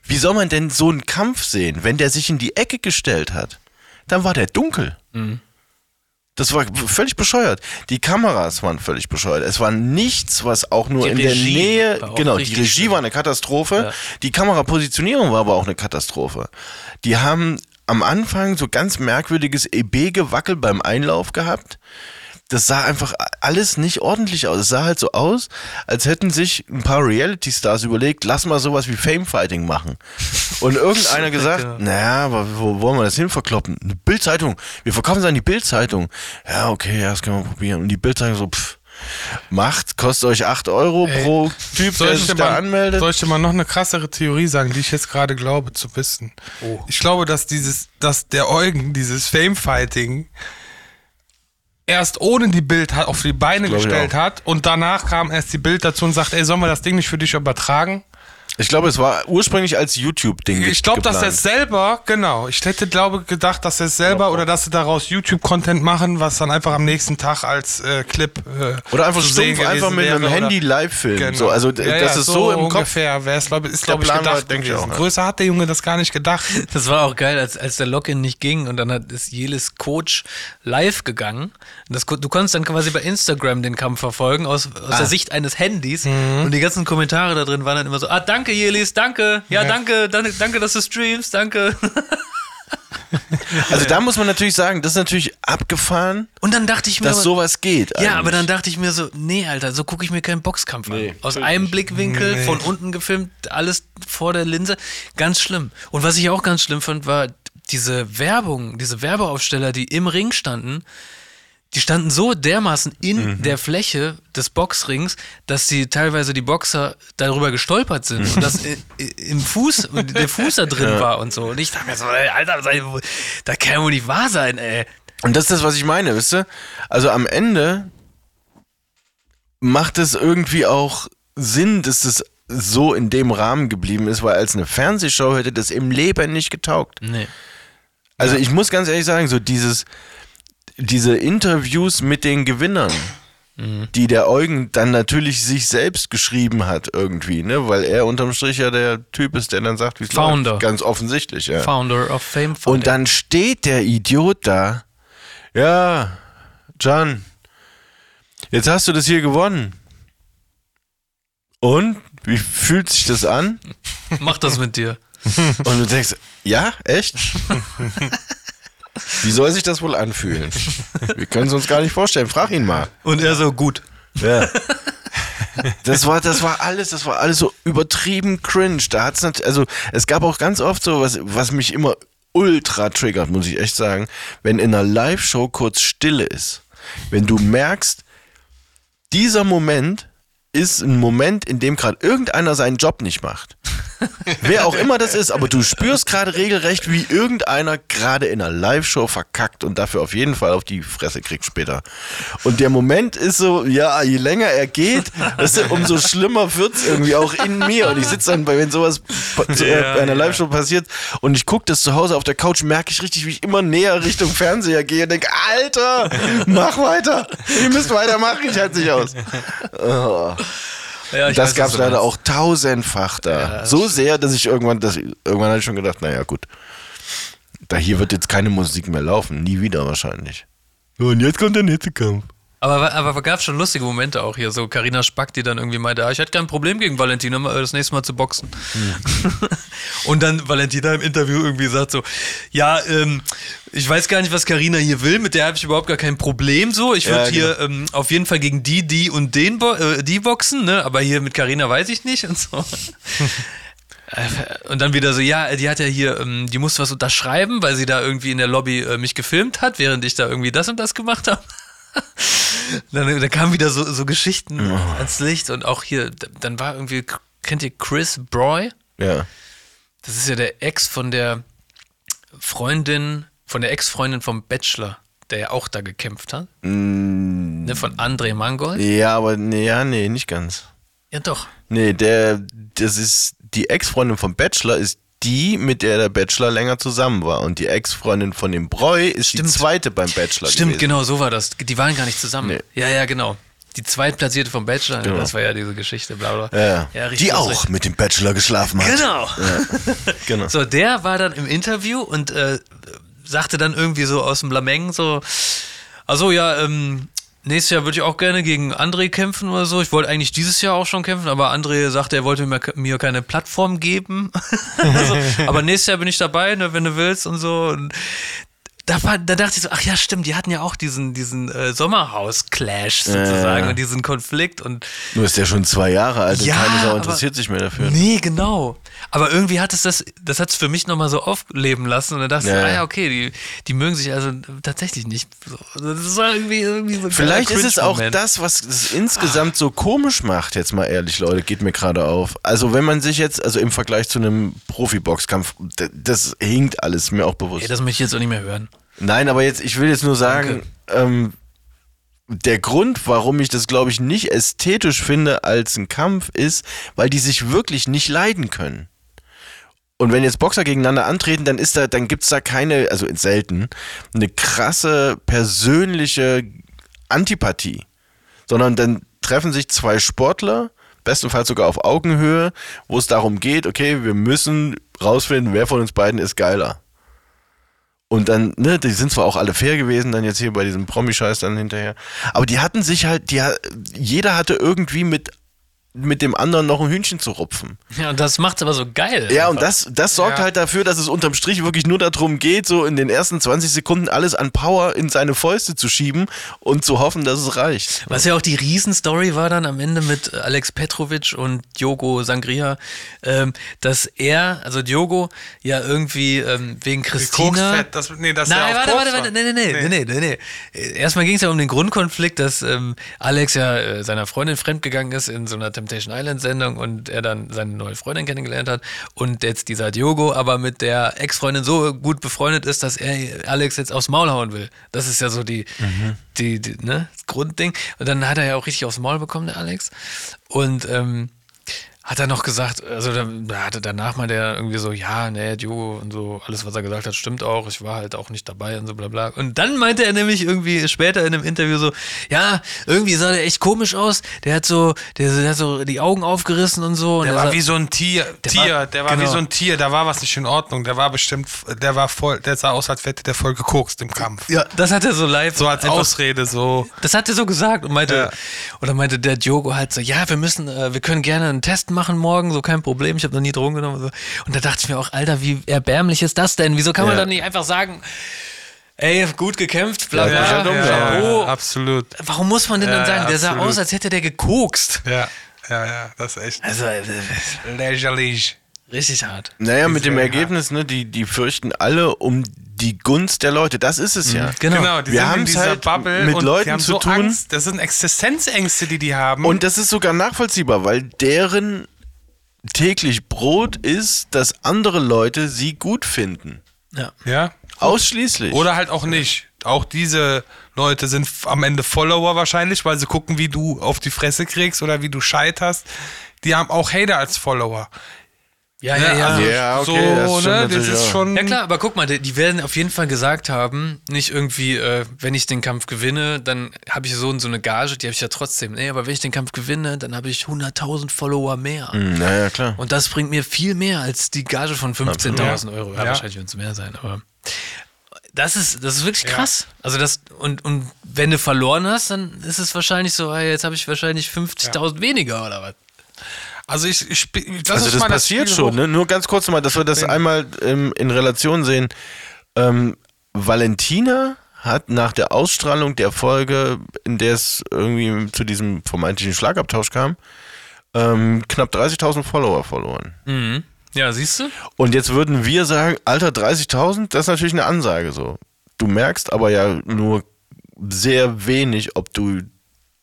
S3: wie soll man denn so einen Kampf sehen, wenn der sich in die Ecke gestellt hat? Dann war der dunkel. Das war völlig bescheuert. Die Kameras waren völlig bescheuert. Es war nichts, was auch nur
S2: Die
S3: in
S2: Regie
S3: der Nähe, genau, die Regie
S2: schlimm.
S3: war eine Katastrophe. Die Kamerapositionierung war aber auch eine Katastrophe. Die haben am Anfang so ganz merkwürdiges EB-Gewackel beim Einlauf gehabt. Das sah einfach alles nicht ordentlich aus. Es sah halt so aus, als hätten sich ein paar Reality-Stars überlegt, lass mal sowas wie Fame-Fighting machen. Und irgendeiner gesagt, naja, aber wo wollen wir das hin verkloppen? Eine Bildzeitung. Wir verkaufen es an die Bildzeitung. Ja, okay, ja, das können wir probieren. Und die Bildzeitung so, pff, macht, kostet euch 8 Euro pro Typ,
S1: Soll
S3: der
S1: ich,
S3: sich
S1: dir
S3: da
S1: mal,
S3: anmeldet.
S1: soll ich dir mal noch eine krassere Theorie sagen, die ich jetzt gerade glaube zu wissen?
S2: Oh.
S1: Ich glaube, dass dieses, dass der Eugen dieses Fame-Fighting erst ohne die Bild hat, auf die Beine gestellt hat und danach kam erst die Bild dazu und sagt, ey, sollen wir das Ding nicht für dich übertragen?
S3: Ich glaube, es war ursprünglich als YouTube-Ding
S1: Ich glaube, dass er selber, genau, ich hätte glaube gedacht, dass er es selber oder dass sie daraus YouTube-Content machen, was dann einfach am nächsten Tag als äh, Clip äh,
S3: Oder einfach stumpf einfach mit einem Handy live filmen.
S1: Genau.
S3: So, also
S1: ja,
S3: das
S1: ja,
S3: ist so, im Kopf.
S1: ungefähr. Wäre es, glaub, ist, glaube ich,
S3: Plan war,
S1: gedacht
S3: denke ich auch, ja.
S1: Größer hat der Junge das gar nicht gedacht.
S2: Das war auch geil, als, als der Login nicht ging und dann hat, ist Jelis Coach live gegangen. Und das, du konntest dann quasi bei Instagram den Kampf verfolgen aus, aus
S3: Ah.
S2: der Sicht eines Handys.
S3: Mhm.
S2: Und die ganzen Kommentare da drin waren dann immer so: Ah, danke, Jelis, danke. Ja,
S1: Ja.
S2: danke, danke, danke, dass du streamst, danke.
S3: Also da muss man natürlich sagen, das ist natürlich abgefahren,
S2: Und dann dachte ich mir,
S3: dass
S2: aber,
S3: sowas geht.
S2: ja,
S3: eigentlich.
S2: aber dann dachte ich mir so, nee, Alter, so gucke ich mir keinen Boxkampf
S3: Nee,
S2: an. Aus einem
S3: nicht.
S2: Blickwinkel, von unten gefilmt, alles vor der Linse. Ganz schlimm. Und was ich auch ganz schlimm fand, war diese Werbung, diese Werbeaufsteller, die im Ring standen, die standen so dermaßen in
S3: Mhm.
S2: der Fläche des Boxrings, dass die teilweise die Boxer darüber gestolpert sind und das i- i- im Fuß, der Fuß da drin war und so. Und ich dachte mir so, ey, Alter, da kann ja wohl nicht wahr sein, ey.
S3: Und das ist das, was ich meine, wisst ihr? Also am Ende macht es irgendwie auch Sinn, dass es so in dem Rahmen geblieben ist, weil als eine Fernsehshow hätte das im Leben nicht getaugt.
S2: Nee.
S3: Also ich muss ganz ehrlich sagen, so dieses, diese Interviews mit den Gewinnern, die der Eugen dann natürlich sich selbst geschrieben hat irgendwie, ne, weil er unterm Strich ja der Typ ist, der dann sagt, wie es
S2: Founder.
S3: läuft. Ganz offensichtlich, ja.
S2: Founder of Fame.
S3: Und dann steht der Idiot da. Ja, Can, jetzt hast du das hier gewonnen. Und? Wie fühlt sich das an?
S2: Mach das mit dir.
S3: Und du denkst, ja, echt? Wie soll sich das wohl anfühlen? Wir können es uns gar nicht vorstellen. Frag ihn mal.
S2: Und er so, gut.
S3: Ja. Das war, das war alles, das war alles so übertrieben cringe. Da hat's nat- also es gab auch ganz oft so was, was mich immer ultra triggert, muss ich echt sagen, wenn in einer Live-Show kurz Stille ist. Wenn du merkst, dieser Moment ist ein Moment, in dem gerade irgendeiner seinen Job nicht macht. Wer auch immer das ist, aber du spürst gerade regelrecht, wie irgendeiner gerade in einer Live-Show verkackt und dafür auf jeden Fall auf die Fresse kriegt später. Und der Moment ist so, ja, je länger er geht, weißt du, umso schlimmer wird's irgendwie auch in mir. Und ich sitze dann, bei wenn sowas zu- äh, bei einer Live-Show passiert und ich gucke das zu Hause auf der Couch, merke ich richtig, wie ich immer näher Richtung Fernseher gehe und denke, Alter, mach weiter. Ihr müsst weitermachen, ich halte nicht aus.
S2: Ja,
S3: Das gab es leider auch tausendfach da. so sehr, dass ich irgendwann, dass ich, irgendwann hatte ich schon gedacht, naja, gut. Da hier wird jetzt keine Musik mehr laufen. Nie wieder wahrscheinlich. Und jetzt kommt der nächste Kampf.
S2: Aber, aber gab schon lustige Momente auch hier. So Carina Spack, die dann irgendwie meinte, ah, ich hätte kein Problem gegen Valentina, mal, das nächste Mal zu boxen. Und dann Valentina im Interview irgendwie sagt so, ja, ähm, ich weiß gar nicht, was Carina hier will, mit der habe ich überhaupt gar kein Problem so. Ich würde
S3: Ja,
S2: hier ähm, auf jeden Fall gegen die, die und den bo äh, die boxen, ne? Aber hier mit Carina weiß ich nicht und so. Und dann wieder so, ja, die hat ja hier, ähm, die musste was unterschreiben, weil sie da irgendwie in der Lobby äh, mich gefilmt hat, während ich da irgendwie das und das gemacht habe. Dann, dann kamen wieder so, so Geschichten ans Licht und auch hier, dann war irgendwie, kennt ihr Chris Broy?
S3: Ja.
S2: Das ist ja der Ex von der Freundin, von der Ex-Freundin vom Bachelor, der ja auch da gekämpft hat. Ne, von André Mangold.
S3: Ja, aber nee, ja, nee, nicht ganz.
S2: Ja, doch.
S3: Nee, der, das ist, die Ex-Freundin vom Bachelor ist die, mit der der Bachelor länger zusammen war. Und die Ex-Freundin von dem Bräu ist
S2: Stimmt.
S3: die zweite beim Bachelor.
S2: Stimmt,
S3: gewesen.
S2: genau, so war das. Die waren gar nicht zusammen.
S3: Nee.
S2: Ja, ja, genau. Die zweitplatzierte vom Bachelor,
S3: Genau.
S2: das war ja diese Geschichte, bla bla.
S3: Ja,
S2: ja richtig
S3: die auch
S2: lustig.
S3: mit dem Bachelor geschlafen hat.
S2: Genau.
S3: Genau.
S2: So, der war dann im Interview und äh, sagte dann irgendwie so aus dem Lameng so, also ja, ähm, nächstes Jahr würde ich auch gerne gegen André kämpfen oder so. Ich wollte eigentlich dieses Jahr auch schon kämpfen, aber André sagte, er wollte mir, mir keine Plattform geben. also, aber nächstes Jahr bin ich dabei, ne, wenn du willst und so. Und da, war, da dachte ich so, ach ja, stimmt, die hatten ja auch diesen, diesen äh, Sommerhaus-Clash sozusagen
S3: Ja.
S2: und diesen Konflikt und
S3: Nur ist der schon zwei Jahre alt und
S2: Ja,
S3: keine Sau interessiert sich mehr dafür.
S2: Nee, genau. Aber irgendwie hat es das, das hat es für mich nochmal so aufleben lassen und dann dachte ich,
S3: Ja,
S2: ah
S3: ja.
S2: ja, okay, die, die mögen sich also tatsächlich nicht. So. Das war irgendwie, irgendwie so ein
S3: Vielleicht ist es auch das, was es insgesamt so komisch macht, jetzt mal ehrlich, Leute, geht mir gerade auf. Also wenn man sich jetzt, also im Vergleich zu einem Profiboxkampf, das hinkt alles, mir auch bewusst.
S2: Ey, das möchte ich jetzt auch nicht mehr hören.
S3: Nein, aber jetzt, ich will jetzt nur sagen, ähm, der Grund, warum ich das, glaube ich, nicht ästhetisch finde als ein Kampf, ist, weil die sich wirklich nicht leiden können. Und wenn jetzt Boxer gegeneinander antreten, dann ist da, dann gibt's da keine, also selten, eine krasse persönliche Antipathie. Sondern dann treffen sich zwei Sportler, bestenfalls sogar auf Augenhöhe, wo es darum geht, okay, wir müssen rausfinden, wer von uns beiden ist geiler. Und dann, ne, die sind zwar auch alle fair gewesen, dann jetzt hier bei diesem Promi-Scheiß dann hinterher. Aber die hatten sich halt, die, jeder hatte irgendwie mit, mit dem anderen noch ein Hühnchen zu rupfen.
S2: Ja, und das macht's aber so geil.
S3: Ja, und
S2: einfach.
S3: das, das sorgt
S1: Ja.
S3: halt dafür, dass es unterm Strich wirklich nur darum geht, so in den ersten 20 Sekunden alles an Power in seine Fäuste zu schieben und zu hoffen, dass es reicht.
S2: Was ja auch die Riesenstory war dann am Ende mit Alex Petrovic und Diogo Sangria, ähm, dass er, also Diogo, ja irgendwie ähm, wegen Christina.
S1: Koksfett, das, nee, das
S2: Nein,
S1: ja
S2: warte, warte, warte,
S1: war.
S2: nee, nee, nee, nee, nee, nee. Erstmal ging es ja um den Grundkonflikt, dass ähm, Alex ja äh, seiner Freundin fremdgegangen ist in so einer Temptation Island Sendung und er dann seine neue Freundin kennengelernt hat und jetzt dieser Diogo aber mit der Ex-Freundin so gut befreundet ist, dass er Alex jetzt aufs Maul hauen will. Das ist ja so die, die, die ne, das Grundding. Und dann hat er ja auch richtig aufs Maul bekommen, der Alex. Und ähm, hat er noch gesagt, also da, da hatte danach mal der irgendwie so, ja, nee, Diogo und so, alles, was er gesagt hat, stimmt auch, ich war halt auch nicht dabei und so bla bla. Und dann meinte er nämlich irgendwie später in einem Interview so, ja, irgendwie sah der echt komisch aus, der hat so, der, der hat so die Augen aufgerissen und so. Und
S1: Der
S2: er
S1: war
S2: sah-
S1: wie so ein Tier,
S2: Der
S1: Tier,
S2: war-
S1: der war wie
S2: genau.
S1: so ein Tier, da war was nicht in Ordnung, der war bestimmt, der war voll, der sah aus, als hätte der voll gekokst im Kampf.
S2: ja, das hat er so live.
S1: So als
S2: einfach-
S1: Ausrede, so.
S2: Das hat er so gesagt und meinte,
S1: Ja.
S2: oder meinte der Diogo halt so, ja, wir müssen, äh, wir können gerne einen Test machen morgen, so kein Problem, ich habe noch nie Drogen genommen. Und, so. und da dachte ich mir auch, Alter, wie erbärmlich ist das denn? Wieso kann man
S3: Ja.
S2: dann nicht einfach sagen, ey, gut gekämpft, bla
S3: Ja,
S2: bla.
S3: ja,
S2: bla.
S3: ja,
S2: Chapeau.
S1: absolut.
S2: Warum muss man denn dann
S1: Ja,
S2: sagen, der sah aus, als hätte der gekokst?
S1: Ja, ja, ja, das ist echt
S2: Also, äh,
S1: lächerlich.
S2: richtig hart.
S3: Naja, mit dem Ergebnis, ne, die, die fürchten alle um die Gunst der Leute. Das ist es ja.
S2: Genau.
S1: Genau, die
S3: Wir
S1: sind in
S3: haben's
S1: dieser
S3: halt
S1: Bubble
S3: mit
S1: und
S3: Leuten
S1: die haben
S3: zu
S1: so
S3: tun.
S1: Angst. Das sind Existenzängste, die die haben.
S3: Und das ist sogar nachvollziehbar, weil deren täglich Brot ist, dass andere Leute sie gut finden.
S2: Ja.
S1: ja,
S3: Ausschließlich.
S1: Oder halt auch nicht. Auch diese Leute sind am Ende Follower wahrscheinlich, weil sie gucken, wie du auf die Fresse kriegst oder wie du scheiterst. Die haben auch Hater als Follower.
S2: Ja, ja, ja.
S1: Also
S3: Ja, okay,
S1: so,
S3: das
S1: ne? Das ist schon.
S2: Ja klar, aber guck mal, die, die werden auf jeden Fall gesagt haben, nicht irgendwie, äh, wenn ich den Kampf gewinne, dann habe ich so und so eine Gage, die habe ich ja trotzdem. Nee, aber wenn ich den Kampf gewinne, dann habe ich 100.000 Follower mehr.
S3: Hm, naja, klar.
S2: Und das bringt mir viel mehr als die Gage von 15.000 Euro. Ja,
S1: Ja.
S2: wahrscheinlich wird es mehr sein, aber das ist, das ist wirklich krass. Also das, und, und wenn du verloren hast, dann ist es wahrscheinlich so, hey, jetzt habe ich wahrscheinlich 50.000 weniger oder was.
S1: Also ich, ich spiel- das
S3: also
S1: ist
S3: das passiert
S1: Spiel
S3: schon, ne? Nur ganz kurz mal, dass wir das einmal ähm, in Relation sehen. Ähm, Valentina hat nach der Ausstrahlung der Folge, in der es irgendwie zu diesem vermeintlichen Schlagabtausch kam, ähm, knapp 30.000 Follower verloren.
S2: Ja, siehst du?
S3: Und jetzt würden wir sagen, Alter, 30.000, das ist natürlich eine Ansage so. Du merkst aber ja nur sehr wenig, ob du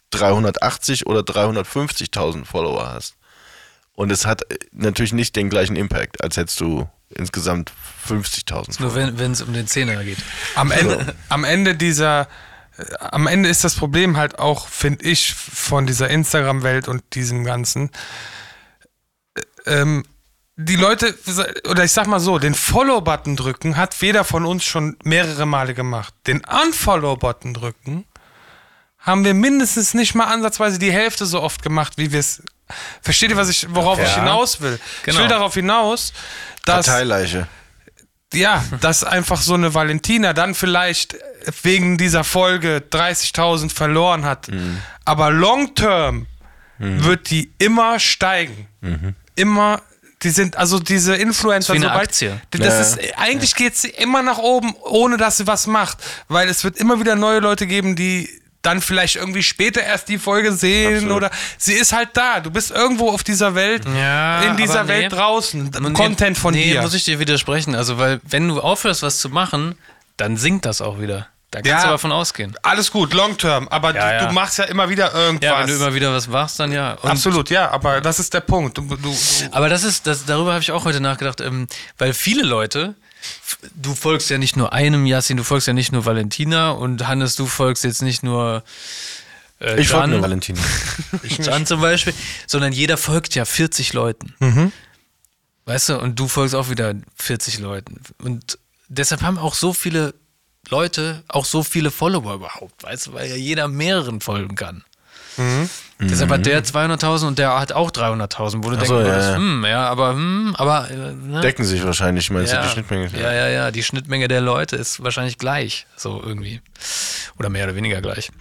S3: 380 oder 350.000 Follower hast. Und es hat äh, natürlich nicht den gleichen Impact, als hättest du insgesamt 50.000.
S2: Nur wenn es um den Zehner geht.
S1: Am Ende, am Ende dieser, äh, am Ende ist das Problem halt auch, finde ich, von dieser Instagram-Welt und diesem Ganzen. äh, Ähm, die Leute, oder ich sag mal so, den Follow-Button drücken hat jeder von uns schon mehrere Male gemacht. Den Unfollow-Button drücken haben wir mindestens nicht mal ansatzweise die Hälfte so oft gemacht, wie wir es. Versteht ihr, was ich, worauf ich hinaus will? Ich
S2: Genau.
S1: will darauf hinaus, dass
S3: Parteileiche.
S1: ja, dass einfach so eine Valentina dann vielleicht wegen dieser Folge 30.000 verloren hat.
S3: Mhm.
S1: Aber long term wird die immer steigen.
S3: Mhm.
S1: Immer, die sind, also diese Influencer,
S2: Ist wie eine
S1: sobald-
S2: Aktie.
S1: Das
S3: Ja.
S1: ist, eigentlich geht sie immer nach oben, ohne dass sie was macht. Weil es wird immer wieder neue Leute geben, die dann vielleicht irgendwie später erst die Folge sehen
S3: Absolut.
S1: oder sie ist halt da. Du bist irgendwo auf dieser Welt,
S2: Ja,
S1: in dieser
S2: aber nee.
S1: Welt draußen.
S2: Nee,
S1: Content von
S2: nee,
S1: dir.
S2: muss ich dir widersprechen. Also, weil, wenn du aufhörst, was zu machen, dann sinkt das auch wieder. Da kannst
S1: Ja.
S2: du aber von ausgehen.
S1: Alles gut, long term, aber
S2: Ja,
S1: du,
S2: ja.
S1: du machst ja immer wieder irgendwas.
S2: Ja, wenn du immer wieder was machst, dann ja. Und,
S1: Absolut, ja, aber das ist der Punkt. Du, du,
S2: Aber das ist, das, darüber habe ich auch heute nachgedacht, ähm, weil viele Leute, du folgst ja nicht nur einem Yassin, du folgst ja nicht nur Valentina und Hannes, du folgst jetzt nicht nur äh,
S3: Ich folge
S2: Can,
S3: nur Valentina.
S2: Can zum Beispiel, sondern jeder folgt ja 40 Leuten. Weißt du, und du folgst auch wieder 40 Leuten. Und deshalb haben auch so viele Leute auch so viele Follower überhaupt, weißt du, weil ja jeder mehreren folgen kann. Deshalb hat der 200.000 und der hat auch 300.000, wo du
S3: Ach
S2: denkst,
S3: so, ja,
S2: würdest,
S3: ja.
S2: hm, ja, aber, hm, aber, äh, ne?
S3: Decken sich wahrscheinlich, meinst
S2: ja.
S3: du, die Schnittmenge?
S2: Ja, ja, ja, die Schnittmenge der Leute ist wahrscheinlich gleich, so irgendwie. Oder mehr oder weniger gleich.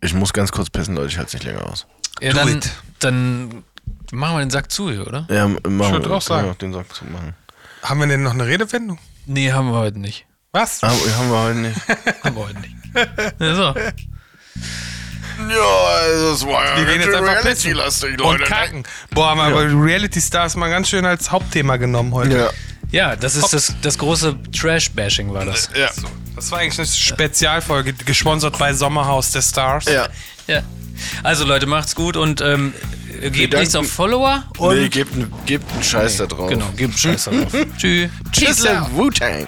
S3: Ich muss ganz kurz pissen, Leute, ich halte es nicht länger aus.
S2: Ja,
S1: Do
S2: dann,
S1: it.
S2: dann machen wir den Sack zu hier, oder?
S3: Ja, machen wir
S1: würd auch sagen.
S3: wir den Sack zu machen.
S1: haben wir denn noch eine Redewendung?
S2: Nee, haben wir heute nicht.
S1: Was?
S3: Aber haben wir heute nicht.
S2: Haben wir heute nicht. Ja, so.
S3: Ja, also, das war ja
S1: Wir gehen jetzt einfach pissen
S3: Leute.
S1: und ne? kacken. Boah, haben wir aber Reality Stars mal ganz schön als Hauptthema genommen heute.
S3: Ja.
S2: Ja, das ist das, das große Trash-Bashing war das.
S3: Ja.
S1: Das war eigentlich eine Spezialfolge, gesponsert bei Sommerhaus der Stars.
S3: Ja.
S2: ja. Also Leute, macht's gut und ähm, gebt nichts auf Follower und
S3: Nee, gebt, gebt einen Scheiß da drauf.
S2: genau, gebt einen Scheiß da drauf. Tschüss.
S3: Tschüss, Peace out. Wu-Tang.